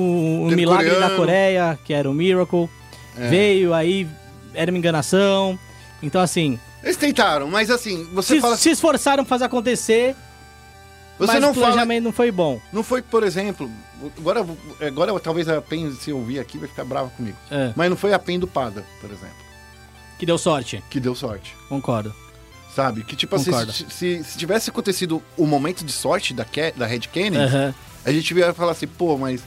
o Teve milagre coreano. da Coreia, que era o Miracle, É. veio, aí era uma enganação. Então, assim, Eles tentaram, mas assim, você se, fala... se esforçaram pra fazer acontecer, Você mas não o fala... planejamento não foi bom. Não foi, por exemplo... Agora, agora talvez a PEN, se ouvir aqui, vai ficar brava comigo. É, Mas não foi a PEN do Pada, por exemplo, que deu sorte, que deu sorte. concordo. Sabe? Que tipo assim, se, se- se tivesse acontecido o momento de sorte da, Ke- da Red Kennedy, Aham. a gente ia falar assim, pô, mas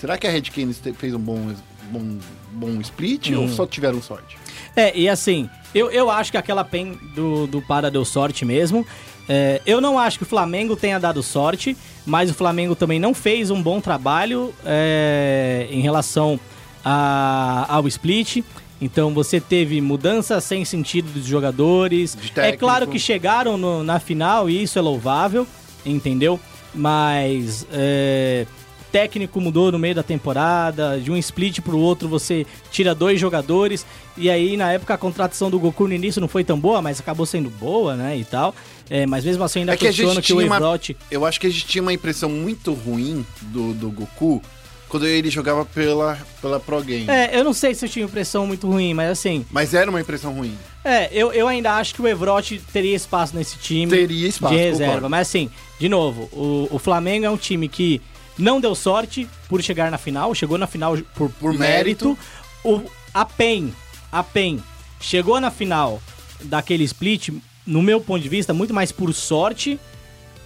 será que a Red Kennedy fez um bom, bom, bom split ou Uhum. só tiveram sorte? É, e assim, eu, eu acho que aquela PEN do, do Para deu sorte mesmo. É, eu não acho que o Flamengo tenha dado sorte, mas o Flamengo também não fez um bom trabalho é, em relação a- ao split. Então você teve mudança sem sentido dos jogadores. É claro que chegaram no- na final e isso é louvável, entendeu? Mas é, técnico mudou no meio da temporada, de um split pro outro você tira dois jogadores. E aí, na época, a contratação do Goku no início não foi tão boa, mas acabou sendo boa, né? E tal. É, mas mesmo assim, ainda É que questiono que o tinha uma- Evrote. Eu acho que a gente tinha uma impressão muito ruim do, do Goku quando ele jogava pela, pela Pro Game. É, eu não sei se eu tinha impressão muito ruim, mas assim. Mas era uma impressão ruim. É, eu, eu ainda acho que o Evrote teria espaço nesse time. Teria espaço, De reserva. concordo. Mas assim, de novo, o, o Flamengo é um time que não deu sorte por chegar na final, chegou na final por, Por mérito. O, a PEN, a PEN, chegou na final daquele split, no meu ponto de vista, muito mais por sorte,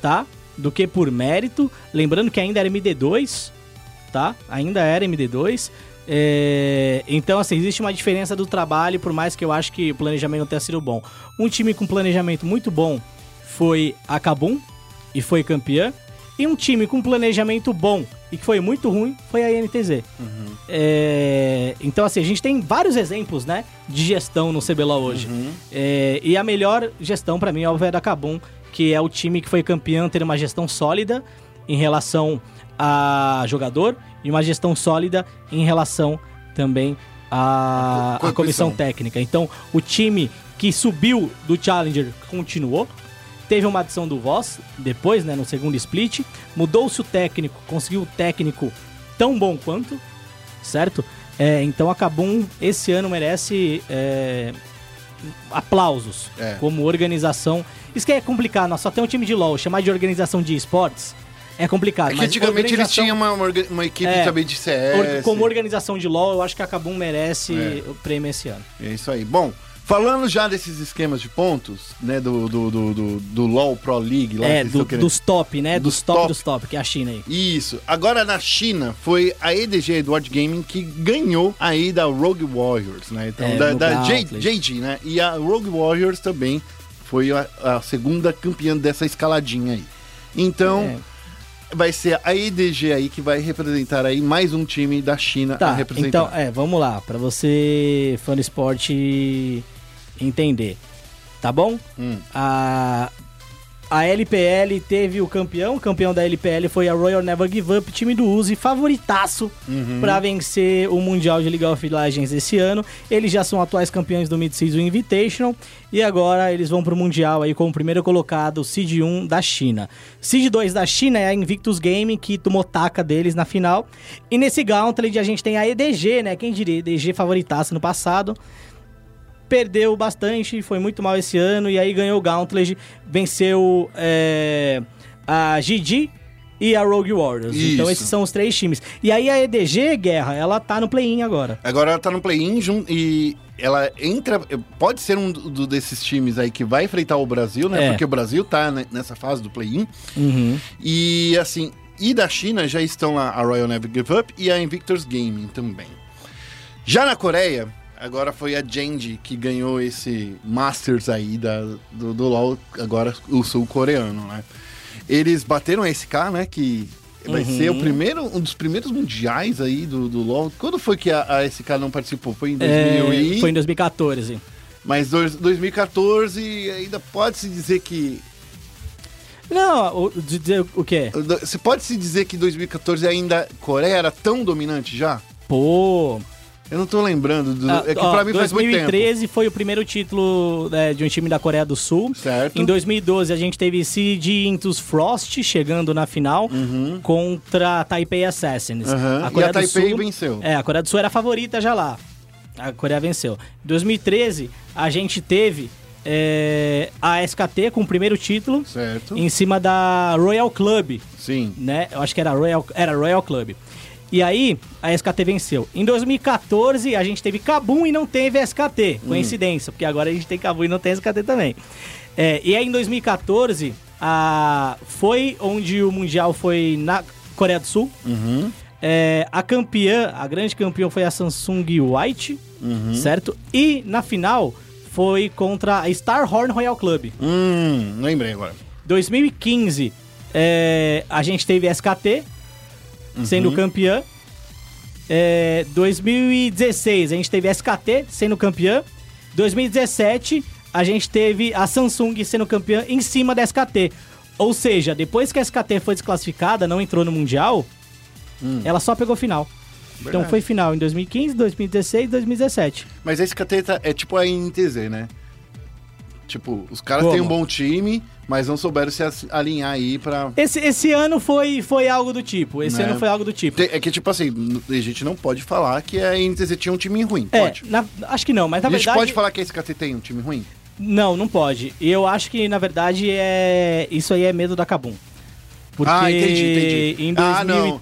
tá? Do que por mérito. Lembrando que ainda era MD2, tá? Ainda era MD2. É, Então, assim, existe uma diferença do trabalho, por mais que eu acho que o planejamento não tenha sido bom. Um time com planejamento muito bom foi a Kabum e foi campeã. E um time com planejamento bom e que foi muito ruim foi a INTZ. É, Então, assim, a gente tem vários exemplos, né, de gestão no CBLOL hoje. É, E a melhor gestão, pra mim, é o da Kabum, que é o time que foi campeão, ter uma gestão sólida em relação a jogador e uma gestão sólida em relação também à, Co- à comissão comissão. técnica. Então, o time que subiu do Challenger continuou. Teve uma adição do Voz depois, né, no segundo split. Mudou-se o técnico, conseguiu o técnico tão bom quanto, certo? É, então a Kabum esse ano merece é, aplausos É. como organização. Isso que é complicado, nós só tem um time de LoL, chamar de organização de esportes é complicado. É que antigamente eles tinham uma, uma equipe É. também de CS. como organização de LoL, eu acho que a Kabum merece É. o prêmio esse ano. É isso aí. Bom, falando já desses esquemas de pontos, né, do, do, do, do, do LoL Pro League, lá É, do- dos top, né? Dos Dos, top, top. dos top, que é a China aí. Isso. Agora na China foi a EDG Edward Gaming que ganhou aí da Rogue Warriors, né? Então, É, da, da J-. JD, né? E a Rogue Warriors também foi a, a segunda campeã dessa escaladinha aí. Então, É. vai ser a EDG aí que vai representar aí mais um time da China a Tá, representar. então, é, vamos lá, pra você, fã do esporte, entender. Tá bom? Hum. A, a LPL teve o campeão, o campeão da LPL foi a Royal Never Give Up, time do Uzi, favoritaço Uhum. pra vencer o Mundial de League of Legends esse ano. Eles já são atuais campeões do Mid-Season Invitational e agora eles vão pro Mundial aí como primeiro colocado, Seed 1 da China. Seed 2 da China é a Invictus Gaming, que tomou taca deles na final. E nesse Gauntlet a gente tem a EDG, né? Quem diria, EDG favoritaço no passado perdeu bastante, foi muito mal esse ano, e aí ganhou o Gauntlet, venceu é, a GG e a Rogue Warriors. Então Isso. esses são os três times. E aí a EDG, Guerra, ela tá no play-in agora. Agora ela tá no play-in e ela entra. Pode ser um do- desses times aí que vai enfrentar o Brasil, né? É. Porque o Brasil tá nessa fase do play-in. Uhum. E assim, e da China já estão lá a Royal Never Give Up e a Invictus Gaming também. Já na Coreia, agora foi a Genji que ganhou esse Masters aí da, do, do LoL, agora o sul-coreano, né? Eles bateram a SK, né? Que vai Uhum. ser o primeiro, um dos primeiros mundiais aí do, do LoL. Quando foi que a, a SK não participou? Foi em 2000 É, e... Foi em 2014. Mas dois- 2014 ainda pode-se dizer que... Não, o, de dizer o quê? Você pode-se dizer que 2014 ainda Coreia era tão dominante já? Pô. Eu não tô lembrando. do- ah, é que ó, pra mim faz muito tempo. 2013 foi o primeiro título né, de um time da Coreia do Sul. Certo. Em 2012 a gente teve CD Intus Frost chegando na final contra a Taipei Assassins. Uhum. E a Taipei venceu. É, a Coreia do Sul era a favorita já lá. A Coreia venceu. Em 2013 a gente teve é, a SKT com o primeiro título Certo. em cima da Royal Club Sim. né? Eu acho que era Royal, era Royal Club. E aí, a SKT venceu. Em 2014, a gente teve Kabum e não teve SKT. Coincidência, porque agora a gente tem Kabum e não tem SKT também. É, e aí em 2014, a, foi onde o Mundial foi na Coreia do Sul. Uhum. É, a campeã, a grande campeã foi a Samsung White, certo? E na final foi contra a Star Horn Royal Club. Hum, lembrei agora. 2015, é, a gente teve SKT sendo campeã. É, 2016, a gente teve SKT sendo campeã. 2017, a gente teve a Samsung sendo campeã em cima da SKT. Ou seja, depois que a SKT foi desclassificada, não entrou no Mundial, ela só pegou final. Então Verdade. foi final em 2015, 2016 e 2017. Mas esse cateta é tipo a INTZ, né? Tipo, os caras têm um bom time, mas não souberam se alinhar aí pra. Esse, esse ano foi, foi algo do tipo. Esse Né? ano foi algo do tipo. Tem- É que, tipo assim, a gente não pode falar que a INTZ tinha um time ruim. É, Pode. na- acho que não, mas na a gente verdade. pode falar que a SKT tem um time ruim? Não, não pode. E eu acho que, na verdade, é. Isso aí é medo da Kabum. Porque Ah, entendi, entendi. Em Ah, 2000, não.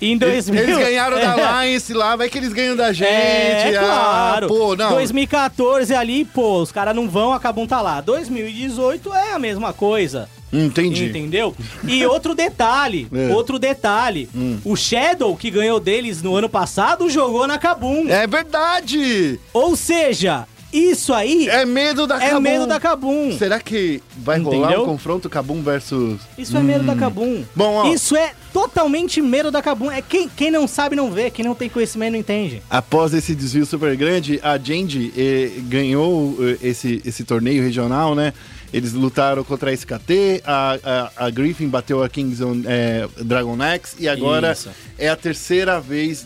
Em Eles, 2000, eles ganharam (laughs) é, da Alliance lá, vai que eles ganham da gente. É, ah, claro. pô, não. 2014 ali, pô, os caras não vão, a Kabum tá lá. 2018 é a mesma coisa. Entendi. Entendeu? E outro detalhe, (laughs) É. outro detalhe. O Shadow, que ganhou deles no ano passado, jogou na Kabum. É verdade! Ou seja, isso aí É medo da é Kabum. medo da Kabum. Será que vai rolar Entendeu? um confronto Kabum versus. Isso é medo da Kabum. Bom, ó. Isso é totalmente medo da Kabum. É quem, quem não sabe não vê, quem não tem conhecimento não entende. Após esse desvio super grande, a Genji eh, ganhou eh, esse, esse torneio regional, né? Eles lutaram contra a SKT, a, a, a Griffin bateu a Kingzone eh, Dragon X e agora Isso. é a terceira vez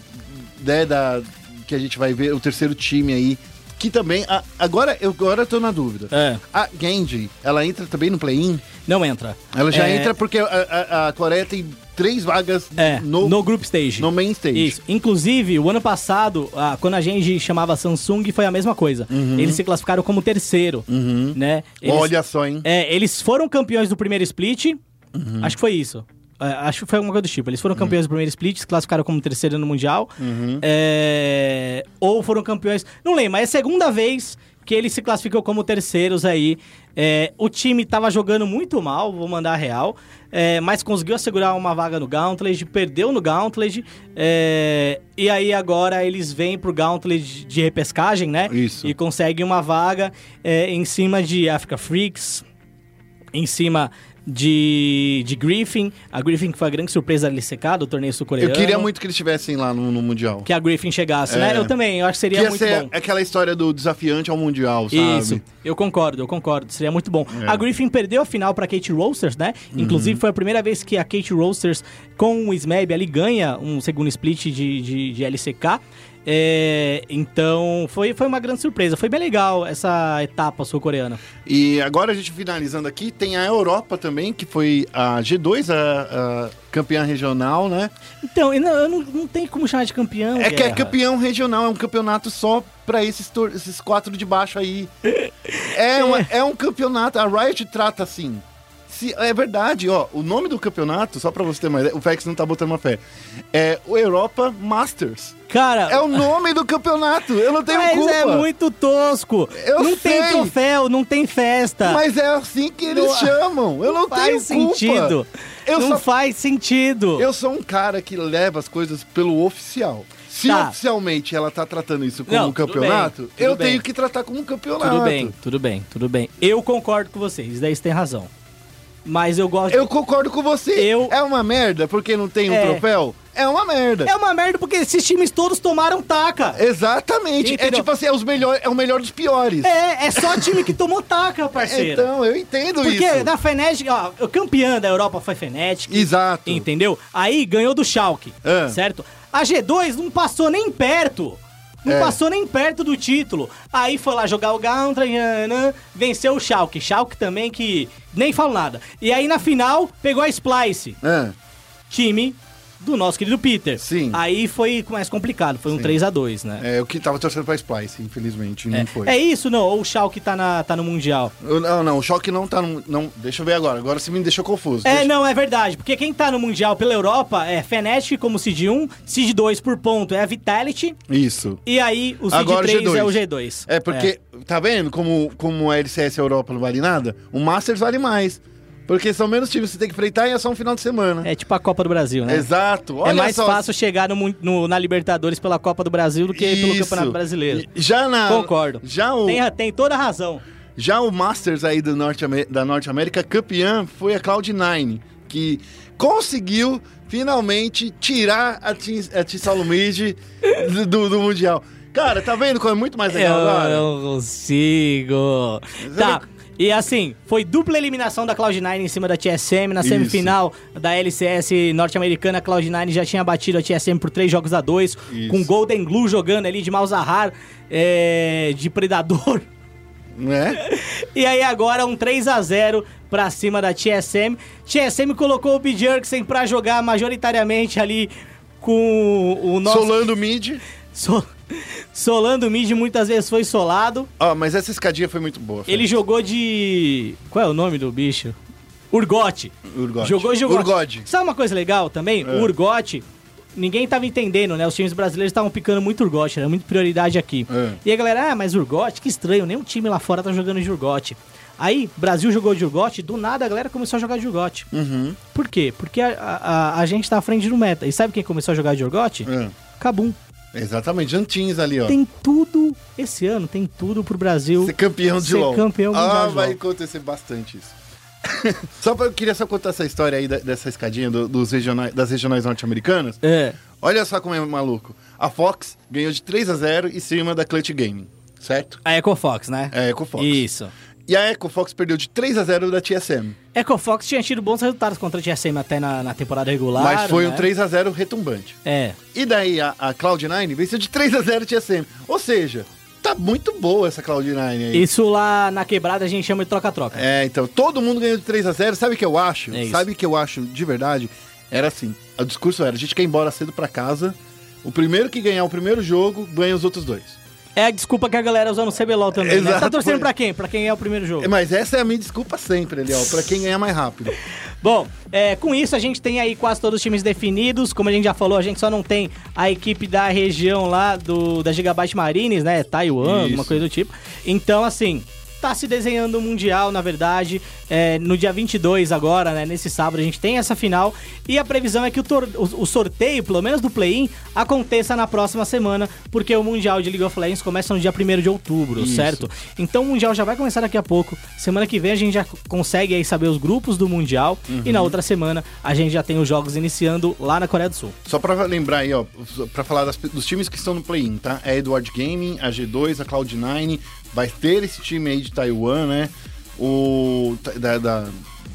né, da, que a gente vai ver o terceiro time aí. Que também. a- agora, eu, agora eu tô na dúvida. É. A Genji, ela entra também no play-in? Não entra. Ela já É, entra porque a, a- a Coreia tem três vagas É, no, no, group stage. no main stage. Isso. Inclusive, o ano passado, ah, quando a gente chamava Samsung, foi a mesma coisa. Eles se classificaram como terceiro, né? Eles, Olha só, hein? É, eles foram campeões do primeiro split. Uhum. Acho que foi isso. É, acho que foi alguma coisa do tipo. Eles foram campeões do primeiro split, se classificaram como terceiro no Mundial. Uhum. É, ou foram campeões. Não lembro, mas é a segunda vez que ele se classificou como terceiros aí. É, o time tava jogando muito mal, vou mandar a real. é, mas conseguiu assegurar uma vaga no Gauntlet, perdeu no Gauntlet. é, e aí agora eles vêm pro Gauntlet de repescagem, né? Isso. E conseguem uma vaga é, em cima de Africa Freaks, em cima de, de Griffin. A Griffin que foi a grande surpresa da LCK, do torneio Eu sul-coreano. queria muito que eles estivessem lá no, no Mundial. Que a Griffin chegasse, É. né? Eu também, eu acho que seria Ia muito ser bom. aquela história do desafiante ao Mundial, sabe? Isso, eu concordo, eu concordo. Seria muito bom. É. A Griffin perdeu a final pra Kate Roasters, né? Uhum. Inclusive, foi a primeira vez que a Kate Roasters, com o Smeb, ali ganha um segundo split de, de, de LCK. É, então, foi, foi uma grande surpresa. Foi bem legal essa etapa sul-coreana. E agora a gente finalizando aqui, tem a Europa também, que foi a G2, a, a campeã regional, né? Então, eu não, eu não, não tem como chamar de campeão. É que é Guerra. campeão regional, é um campeonato só pra esses, esses quatro de baixo aí. (laughs) É, uma- é um campeonato, a Riot trata assim. Se, é verdade, ó, o nome do campeonato, só pra você ter uma ideia, o Vex não tá botando uma fé, é o Europa Masters. Cara, É o nome do campeonato, eu não tenho mas culpa. é muito tosco. Eu não tem sei. troféu, não tem festa. Mas é assim que eles Não- chamam, eu não, tenho faz culpa. sentido. Eu não só faz sentido. Eu sou um cara que leva as coisas pelo oficial. Se Tá. oficialmente ela tá tratando isso como Não, um campeonato, bem, eu bem. tenho que tratar como um campeonato. Tudo bem, tudo bem, tudo bem. Eu concordo com vocês, daí você tem razão. Mas eu gosto. Eu concordo com você. Eu- É uma merda porque não tem um É. troféu? É uma merda. É uma merda porque esses times todos tomaram taca. Exatamente. É Entendeu? tipo assim, é, os melhor, é o melhor dos piores. É, é só time que tomou taca, parceiro. Então, eu entendo porque isso. na Fnatic, ó, o campeão da Europa foi Fnatic. Exato. Entendeu? Aí ganhou do Schalke, Ah. certo? A G2 não passou nem perto. Não É. passou nem perto do título. Aí foi lá jogar o Gauntlet, nanã, venceu o Schalke. Schalke também que nem falo nada. E aí na final pegou a Splice, Ah, time do nosso querido Peter. Sim. Aí foi mais complicado, foi um 3 a 2 né? é, eu que tava torcendo pra Splice, infelizmente, não É, foi. é isso, não? Ou o Schalke tá, na, tá no Mundial? Eu- Não, não, o choque não tá no. Não, deixa eu ver agora. Agora você me deixou confuso. É, Deixa- não, é verdade. Porque quem tá no Mundial pela Europa é Fnatic como Seed 1, Seed 2 por ponto é a Vitality, Isso. e aí o Seed Agora o 3 G2. é o G2. É, porque tá vendo como, como a LCS Europa não vale nada? O Masters vale mais. Porque são menos times que você tem que enfrentar e é só um final de semana. É tipo a Copa do Brasil, né? Exato. Olha é mais só. fácil chegar no, no- na Libertadores pela Copa do Brasil do que pelo Isso. Campeonato Brasileiro. Já na. Concordo. Já o, Tem, tem toda a razão. já o Masters aí do Norte, da Norte América, campeã foi a Cloud9, que conseguiu finalmente tirar a Team, a team do, do Mundial. Cara, tá vendo como é muito mais legal Eu agora? não consigo. Tá. E assim, foi dupla eliminação da Cloud9 em cima da TSM. Na Isso. semifinal da LCS norte-americana, a Cloud9 já tinha batido a TSM por 3 jogos a 2, Isso. com Golden Glue jogando ali de Malzahar, é, de Predador. Né? (laughs) E aí agora um 3 a 0 pra cima da TSM. TSM colocou o Bjergsen pra jogar majoritariamente ali com o nosso... Solando mid. So- Solando mid muitas vezes foi solado. Ó, mas essa escadinha foi muito boa. Ele jogou de. Qual é o nome do bicho? Urgote. Urgot. Jogou de Urgote. Urgode. Sabe uma coisa legal também? É. O Urgote, ninguém tava entendendo, né? Os times brasileiros estavam picando muito Urgote, era muito prioridade aqui. É. E a galera, ah, mas Urgote, que estranho, nenhum time lá fora tá jogando de Urgote. Aí, Brasil jogou de Urgote, do nada a galera começou a jogar de Urgote. Uhum. Por quê? Porque a, a, a gente tá à frente do meta. E sabe quem começou a jogar de Urgote? É. Kabum. Exatamente, Jantins ali, ó. Tem tudo, esse ano, tem tudo pro Brasil. Ser campeão de ser LOL. campeão mundial Ah, vai acontecer bastante isso. (laughs) só pra, eu queria só contar essa história aí da- dessa escadinha do- dos regionais, das regionais norte-americanas. É. Olha só como é maluco. A Fox ganhou de 3 a 0 em cima da Clutch Gaming, certo? A EcoFox, né? É, a EcoFox. Isso. E a EcoFox perdeu de 3 a 0 da TSM. EcoFox tinha tido bons resultados contra a TSM até na, na temporada regular. mas foi né? um 3 a 0 retumbante. É. E daí a, a Cloud9 venceu de 3 a 0 TSM. Ou seja, tá muito boa essa Cloud9 aí. Isso lá na quebrada a gente chama de troca-troca. É, então, todo mundo ganhou de 3 a 0 Sabe o que eu acho? É. Sabe o que eu acho de verdade? Era assim, o discurso era, a gente quer ir embora cedo pra casa, o primeiro que ganhar o primeiro jogo, ganha os outros dois. É a desculpa que a galera usa no CBLOL também, né? Exato, Tá torcendo foi. pra quem? Pra quem é o primeiro jogo. Mas essa é a minha desculpa sempre ali, ó, pra quem ganhar mais rápido. (laughs) Bom, é, com isso a gente tem aí quase todos os times definidos. Como a gente já falou, a gente só não tem a equipe da região lá do da Gigabyte Marines, né? Taiwan, alguma Isso. coisa do tipo. Então, assim, tá se desenhando o Mundial, na verdade. É, no dia 22 agora, né? Nesse sábado, a gente tem essa final. E a previsão é que o, o- o sorteio, pelo menos do play-in, aconteça na próxima semana, porque o Mundial de League of Legends começa no dia 1 de outubro, Isso. certo? Então o Mundial já vai começar daqui a pouco. Semana que vem a gente já consegue aí saber os grupos do Mundial. E Uhum. na outra semana a gente já tem os jogos iniciando lá na Coreia do Sul. Só pra lembrar aí, ó, pra falar das- dos times que estão no play-in, tá? É a Edward Gaming, a G2, a Cloud9, vai ter esse time aí de Taiwan, né? O da, da-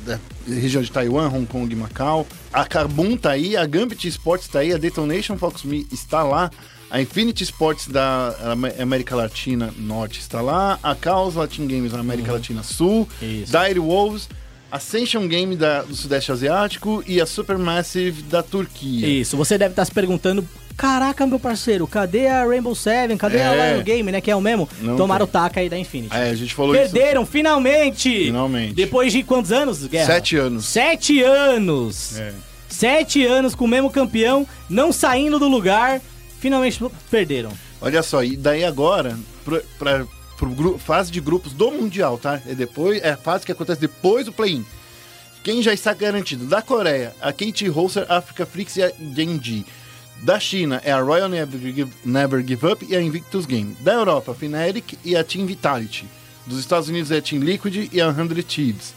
da região de Taiwan, Hong Kong e Macau. A Kabum tá aí, a Gambit Sports tá aí, a Detonation Fox Me está lá. A Infinity Sports da Am- América Latina Norte está lá. A Chaos Latin Games da América Latina Sul. Isso. Dire Wolves. Ascension Game da- do Sudeste Asiático e a Supermassive da Turquia. Isso, você deve estar se perguntando. Caraca, meu parceiro, cadê a Rainbow Seven? Cadê a É. Lion Game, né? Que é o mesmo? Não Tomaram o tem. taca aí da Infinity. É, a gente falou isso. Perderam, finalmente! Finalmente. Depois de quantos anos, Guerra? Sete anos. Sete anos! É. Sete anos com o mesmo campeão, não saindo do lugar, finalmente perderam. Olha só, e daí agora, pra, pra, pro fase de grupos do Mundial, tá? É depois, é a fase que acontece depois do play-in. Quem já está garantido? Da Coreia, a Kate Holster, Africa Flix e a Genji. Da China é a Royal Never Give, Never Give Up e a Invictus Game. Da Europa, a Fnatic e a Team Vitality. Dos Estados Unidos é a Team Liquid e a 100 Thieves.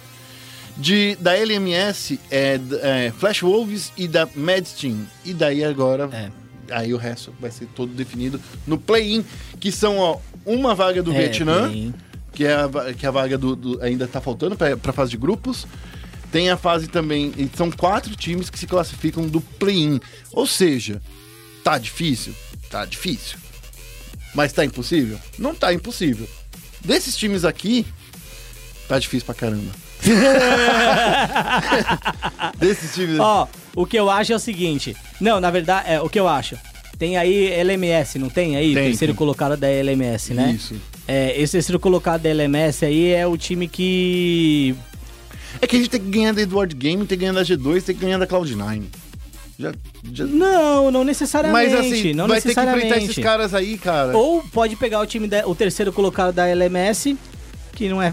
De, da LMS é, é Flash Wolves e da Mad Team. E daí agora, É. aí o resto vai ser todo definido no play-in, que são ó, uma vaga do É, Vietnã, que é a, que é a vaga do, do- ainda tá faltando para a fase de grupos. Tem a fase também, e são quatro times que se classificam do play-in. Ou seja, tá difícil? Tá difícil. Mas tá impossível? Não tá impossível. Desses times aqui, tá difícil pra caramba. (laughs) Desses times Ó, o que eu acho é o seguinte. Não, na verdade, é o que eu acho. Tem aí LMS, não tem aí? Tem, terceiro tem. colocado da LMS, né? Isso. É, esse terceiro colocado da LMS aí é o time que. É que a gente tem que ganhar da Edward Game, tem que ganhar da G2, tem que ganhar da Cloud9. Já, já- Não, não necessariamente. Mas assim, não vai ter que necessariamente. enfrentar esses caras aí, cara. Ou pode pegar o time, da- o terceiro colocado da LMS, que não é,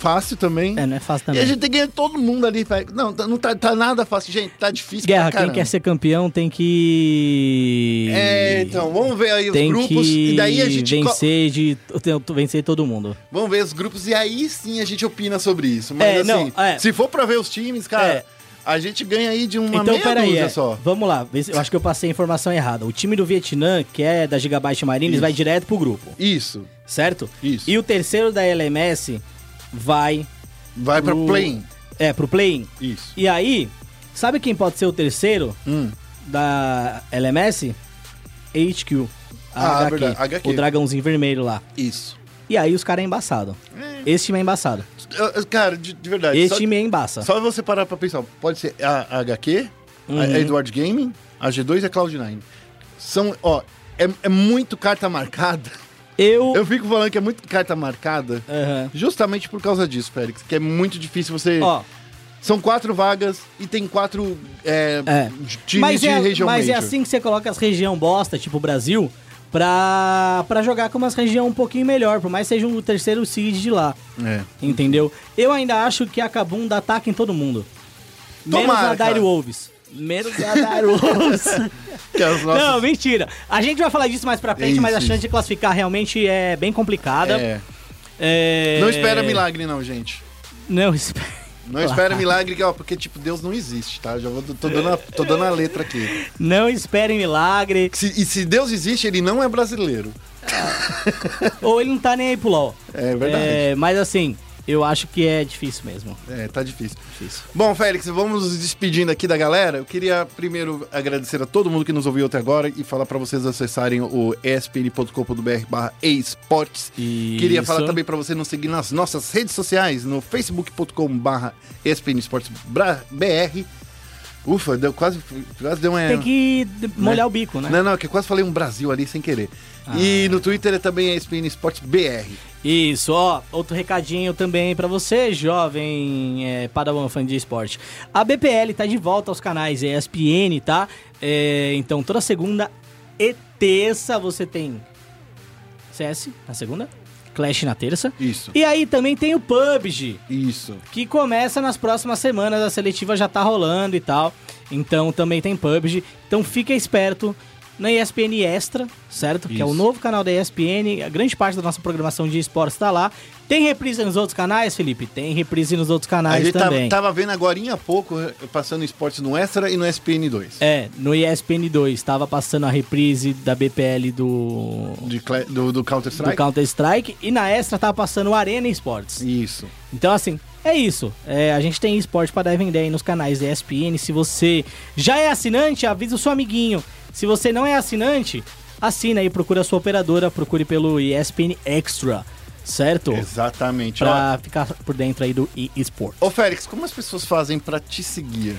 Fácil também. é, não é fácil E também. a gente tem que ganhar todo mundo ali. Não, tá- não tá, tá nada fácil, gente. Tá difícil Guerra, quem quer ser campeão tem que. É, então, vamos ver aí os tem grupos. que E daí a gente. vencer, de, vencer todo mundo. Vamos ver os grupos e aí sim a gente opina sobre isso. Mas É, assim, não, é. se for pra ver os times, cara, É. a gente ganha aí de uma então, meia peraí, é, só. vamos lá. Eu acho que eu passei a informação errada. O time do Vietnã, que é da Gigabyte Marines, Isso. vai direto pro grupo, Isso, certo? isso. E o terceiro da LMS vai Vai pra pro- play. É, pro play-in. Isso. E aí, sabe quem pode ser o terceiro Hum. da LMS? HQ. A Ah, HQ, verdade, HQ. O dragãozinho vermelho lá. Isso. E aí os caras é embaçado. Esse time é embaçado. Cara, de, de verdade. Esse só, time é embaça. só você parar pra pensar. Pode ser a, a HQ, Uhum. a Edward Gaming, a G2 e a Cloud9. São, ó, é, é muito carta marcada. Eu. Eu fico falando que é muito carta marcada. Aham. Justamente por causa disso, Félix. Que é muito difícil você. Ó, São quatro vagas e tem quatro é, É. times mas de é, região mas é major. assim que você coloca as região bosta, tipo o Brasil, pra, pra jogar com umas região um pouquinho melhor, por mais que seja um terceiro seed de lá. É. Entendeu? Eu ainda acho que a Kabum dá ataque em todo mundo. Tomara. Menos a Dire Wolves. (laughs) Que é os nossos- Não, mentira. A gente vai falar disso mais pra frente, Isso, mas a chance de classificar realmente é bem complicada. É. É... Não espera milagre, não, gente. Não espera. Não espera milagre, ó, porque, tipo, Deus não existe, tá? Já vou, tô, dando a, tô dando a letra aqui. Não esperem milagre. Se- e se Deus existe, ele não é brasileiro. ou ele não tá nem aí pro LOL. É verdade. É, mas assim, eu acho que é difícil mesmo. É, tá difícil. Difícil. Bom, Félix, vamos nos despedindo aqui da galera. Eu queria primeiro agradecer a todo mundo que nos ouviu até agora e falar pra vocês acessarem o espn.com.br barra esportes. Queria falar também pra você nos seguir nas nossas redes sociais, no facebook.com barra espnesportsbr. Ufa, deu quase, quase deu uma... Tem que molhar o bico, né? Não, não, que eu quase falei um Brasil ali sem querer. E no Twitter é também ESPN Esportes BR. Isso, ó, outro recadinho também pra você, jovem é, Padawan fã de esporte. A BPL tá de volta aos canais ESPN, tá? É, então, toda segunda e terça você tem CS na segunda, Clash na terça. Isso. E aí também tem o PUBG, Isso. que começa nas próximas semanas, a seletiva já tá rolando e tal. Então também tem PUBG. Então fica esperto na ESPN Extra, certo? Que é o Isso. novo canal da ESPN. A grande parte da nossa programação de esportes tá lá. Tem reprise nos outros canais, Felipe? Tem reprise nos outros A canais gente tava, também. tava vendo agora há pouco, passando esportes no Extra e no SPN2. É, no ESPN 2 tava passando a reprise da BPL do, De do, do do Counter-Strike? Counter-Strike. E na Extra tava passando o Arena Esportes. Isso. Então, assim, é isso. É, a gente tem esporte para dar e vender aí nos canais da ESPN. Se você já é assinante, avisa o seu amiguinho. Se você não é assinante, assina aí, procura a sua operadora, procure pelo ESPN Extra, certo? Exatamente. Pra ficar por dentro aí do eSport. Ó, Ô, Félix, como as pessoas fazem pra te seguir?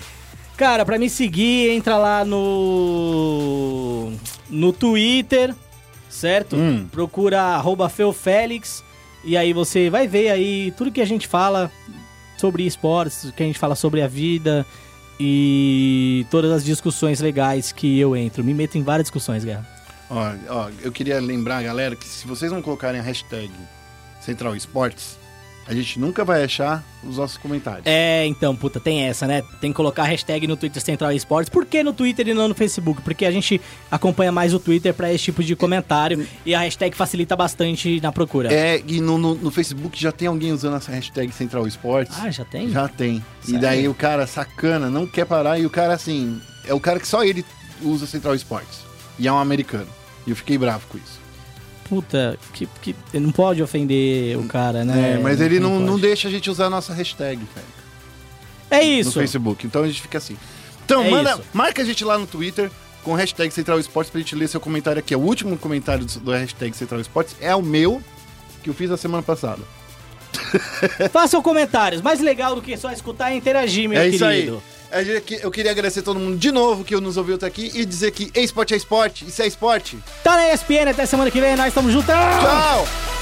Cara, pra me seguir, entra lá no no Twitter, certo? Hum. Procura arroba feofélix e aí você vai ver aí tudo que a gente fala sobre esportes, que a gente fala sobre a vida e todas as discussões legais que eu entro. Me meto em várias discussões, Guerra. Ó, ó, eu queria lembrar, galera, que se vocês não colocarem a hashtag Central Esportes, a gente nunca vai achar os nossos comentários. É, então, puta, tem essa, né? Tem que colocar a hashtag no Twitter Central Esportes. Por que no Twitter e não no Facebook? Porque a gente acompanha mais o Twitter pra esse tipo de comentário e a hashtag facilita bastante na procura. É, e no, no, no Facebook já tem alguém usando essa hashtag Central Esportes. Ah, já tem? Já tem. Sério? E daí o cara sacana, não quer parar, e o cara assim, é o cara que só ele usa Central Esportes. E é um americano. E eu fiquei bravo com isso. Puta, que, que não pode ofender o cara, né? É, mas ele não, não pode. deixa a gente usar a nossa hashtag, velho. É No isso. Facebook. Então a gente fica assim. Então, É manda, isso. marca a gente lá no Twitter com hashtag Central Esportes pra gente ler seu comentário aqui. O último comentário do, do hashtag Central Esportes é o meu, que eu fiz a semana passada. (laughs) Façam comentários. Mais legal do que só escutar e interagir, meu é isso aí. Eu queria agradecer todo mundo de novo que nos ouviu até aqui e dizer que esporte é esporte, isso é esporte. Tá na ESPN, até semana que vem, nós estamos juntos. Tchau!